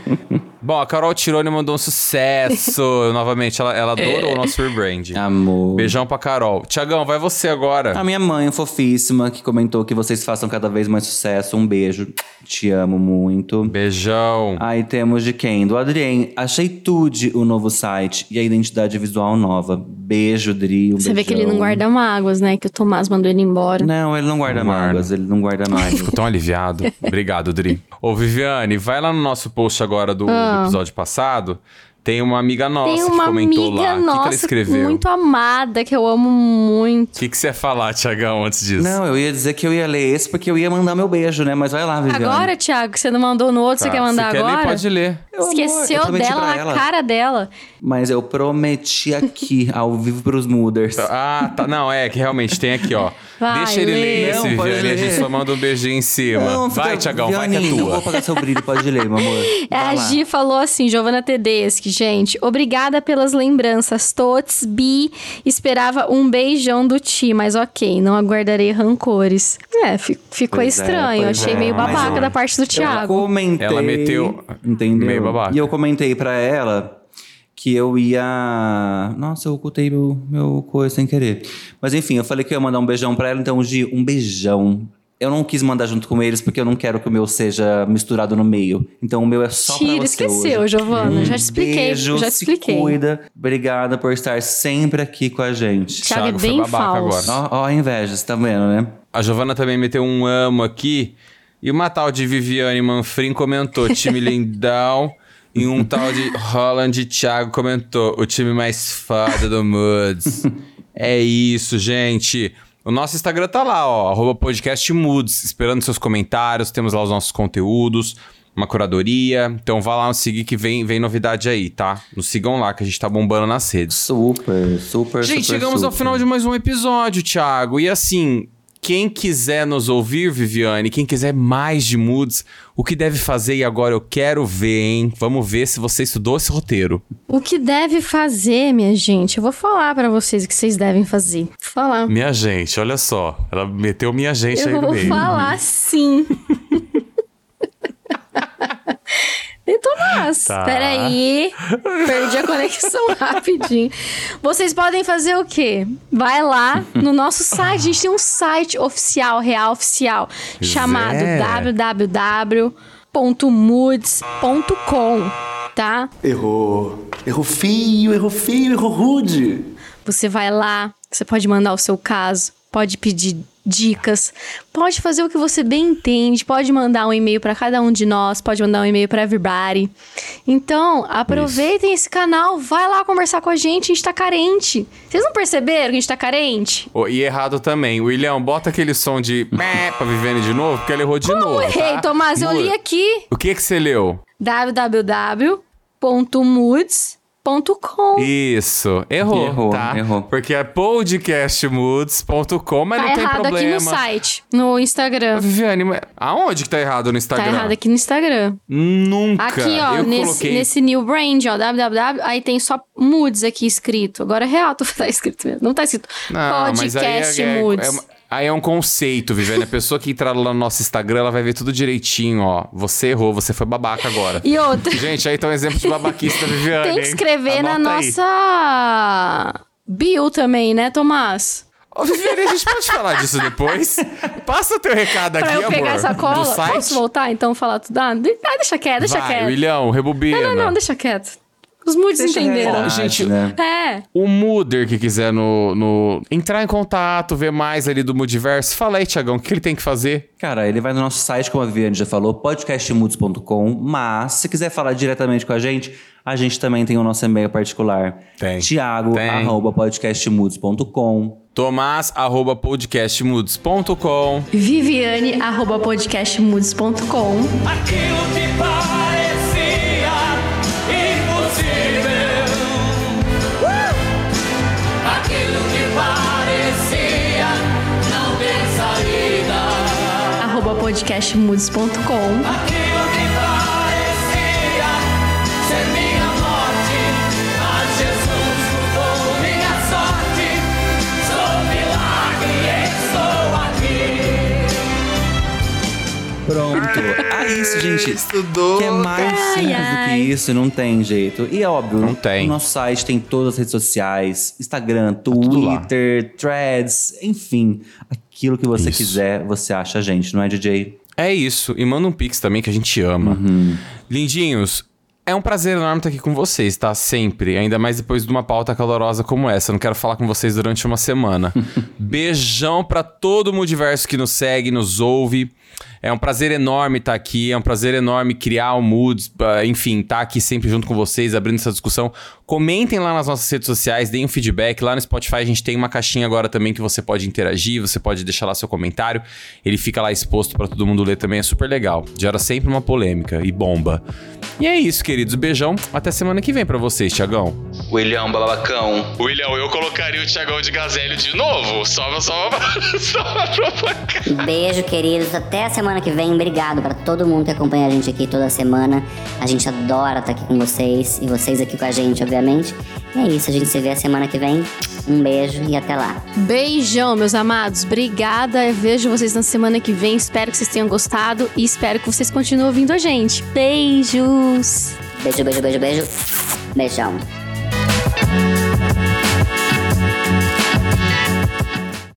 Bom, a Carol Tirone mandou um sucesso. *laughs* Novamente, ela, ela adorou o nosso rebrand. Amor. Beijão pra Carol. Tiagão, vai você agora. A minha mãe, fofíssima, que comentou que vocês façam cada vez mais sucesso. Um beijo. Te amo muito. Beijão. Aí temos de quem? Do Adrien. Achei tudo o novo site e a identidade visual nova. Beijo, Dri. Um Você vê que ele beijão. não guarda mágoas, né? Que o Tomás mandou ele embora. Não, ele não guarda Não guarda. mágoas, ele não guarda *laughs* mais. Fico tão aliviado. Obrigado, Dri. Ô, Viviane, vai lá no nosso post agora do, do episódio passado. Tem uma amiga nossa Ah. Tem que uma comentou amiga lá. O que, que ela nossa escreveu? muito amada, que eu amo muito. O que, que você ia falar, Tiagão, antes disso? Não, eu ia dizer que eu ia ler esse porque eu ia mandar meu beijo, né? Mas vai lá, Viviane. Agora, Thiago, você não mandou no outro, Tá, você quer mandar você quer agora? ler? Pode ler. Meu amor, Esqueceu eu prometi dela na cara dela. Mas eu prometi aqui, ao vivo pros Mooders. Ah, tá. Não, é que realmente tem aqui, ó. Vai, Deixa ele lê. ler esse, e a gente só manda um beijinho em cima. Não, vai, Tiagão, vai que é tua. vou pagar seu brilho, pode ler, meu amor. É, a lá. Gi falou assim, Giovana Tedeschi, gente, obrigada pelas lembranças, tots, bi, esperava um beijão do Ti, mas ok, não aguardarei rancores. É, fi- ficou Pois é, estranho, pois achei é, meio babaca eu- da parte do Eu Thiago. comentei. Ela meteu- Entendeu? meio babaca. E eu comentei pra ela que eu ia. Nossa, eu ocultei meu, meu coisa sem querer. Mas enfim, eu falei que eu ia mandar um beijão pra ela, então, Gi, um beijão. Eu não quis mandar junto com eles porque eu não quero que o meu seja misturado no meio. Então o meu é só pra Tira, você esqueceu, hoje. Giovana, já te expliquei, Beijo, já te se expliquei. cuida. Obrigada por estar sempre aqui com a gente. Thiago é Thiago foi bem babaca falso. agora. Ó, ó a inveja, você tá vendo, né? A Giovana também meteu um amo aqui. E uma tal de Viviane Manfrim comentou, time *laughs* lindão. E um tal de Roland Thiago comentou, o time mais foda do Moods. *laughs* é isso, gente. O nosso Instagram tá lá, ó, arroba podcast Moods, esperando seus comentários, temos lá os nossos conteúdos, uma curadoria. Então vá lá nos seguir que vem, vem novidade aí, tá? Nos sigam lá que a gente tá bombando nas redes. Super, super, Gente, super, chegamos ao super. final de mais um episódio, Thiago. E assim, quem quiser nos ouvir, Viviane, quem quiser mais de moods, o que deve fazer e agora eu quero ver, hein? Vamos ver se você estudou esse roteiro. O que deve fazer, minha gente? Eu vou falar pra vocês o que vocês devem fazer. Vou falar. Minha gente, olha só. Ela meteu minha gente aí Eu no vou meio. falar sim. *laughs* E Tomás, Tá. peraí. Perdi a conexão *laughs* rapidinho. Vocês podem fazer o quê? Vai lá no nosso site. A gente tem um site oficial, real oficial, chamado é. www.moods.com, tá? Errou. Errou feio, errou feio, errou rude. Você vai lá, você pode mandar o seu caso, pode pedir dicas, pode fazer o que você bem entende, pode mandar um e-mail para cada um de nós, pode mandar um e-mail para everybody. Então, aproveitem esse canal, vai lá conversar com a gente, a gente tá carente. Vocês não perceberam que a gente tá carente? Oh, e errado também. William, bota aquele som de pra Viviane de novo, porque ela errou de Não novo. errei, tá? Tomás, eu li aqui O que que você leu? www.moods.com podcastmoods.com. Isso, errou, Errou, tá? errou. Porque é podcastmoods.com, mas Tá não tem errado problema. aqui no site, no Instagram. Viviane, aonde que tá errado no Instagram? Tá errado aqui no Instagram. Nunca. Aqui, ó, eu nesse, coloquei... nesse new brand, ó, www, aí tem só moods aqui escrito. Agora é real, *laughs* tá escrito mesmo. Não tá escrito Não, mas aí podcast é, é- moods. é uma- aí é um conceito, Viviane. A *laughs* pessoa que entrar lá no nosso Instagram, ela vai ver tudo direitinho, ó. Você errou, você foi babaca agora. E outra, Gente, aí tá um exemplo de babaquista *laughs* Viviane. tem que hein? escrever na Anota aí. nossa bio também, né, Tomás? Ô, Viviane, a gente pode falar disso depois? *laughs* Passa teu recado aqui, Pra eu amor. pegar essa cola, posso voltar então falar tudo? Ah, ah, deixa quieto, deixa Vai, quieto. William, rebobina. Não, não, não, deixa quieto. Os moods Deixa entenderam. Gente, né? É. O Mooder que quiser no, no- entrar em contato, ver mais ali do Moodiverso, fala aí, Tiagão, o que ele tem que fazer? Cara, ele vai no nosso site, como a Viviane já falou, podcastmoods.com. Mas, se quiser falar diretamente com a gente, a gente também tem o nosso e-mail particular. Tem. Tiago, Tem. arroba podcastmoods.com. Tomás, arroba podcastmoods.com. Viviane, arroba podcastmoods.com. Aquilo que parecia aqui. Pronto. Ah, isso, gente. Estudou. Que é mais simples do que isso, não tem jeito. E é óbvio, Não tem. o nosso site tem todas as redes sociais: Instagram, lá. Twitter, threads, enfim. Aquilo que você Isso. quiser, você acha a gente, não é, DJ? É isso. E manda um pix também que a gente ama. Lindinhos, é um prazer enorme estar aqui com vocês, tá? Sempre. Ainda mais depois de uma pauta calorosa como essa. Eu não quero falar com vocês durante uma semana. *laughs* Beijão pra todo o multiverso que nos segue, nos ouve. É um prazer enorme estar aqui, é um prazer enorme criar o Moods, ah, enfim, estar aqui sempre junto com vocês, abrindo essa discussão. Comentem lá nas nossas redes sociais, deem um feedback. Lá no Spotify a gente tem uma caixinha agora também que você pode interagir, você pode deixar lá seu comentário. Ele fica lá exposto pra todo mundo ler também, é super legal. Gera sempre uma polêmica e bomba. E é isso, queridos. Beijão. Até semana que vem pra vocês, Tiagão. William Babacão. William, eu colocaria o Tiagão de Gazelho de novo. Só, só, *laughs* só pra Beijo, queridos. Até a semana que vem. Obrigado para todo mundo que acompanha a gente aqui toda semana. A gente adora estar aqui com vocês e vocês aqui com a gente, obviamente. E é isso, a gente se vê a semana que vem. Um beijo e até lá. Beijão, meus amados. Obrigada. Eu vejo vocês na semana que vem. Espero que vocês tenham gostado e espero que vocês continuem ouvindo a gente. Beijos! Beijo, beijo, beijo, beijo. Beijão.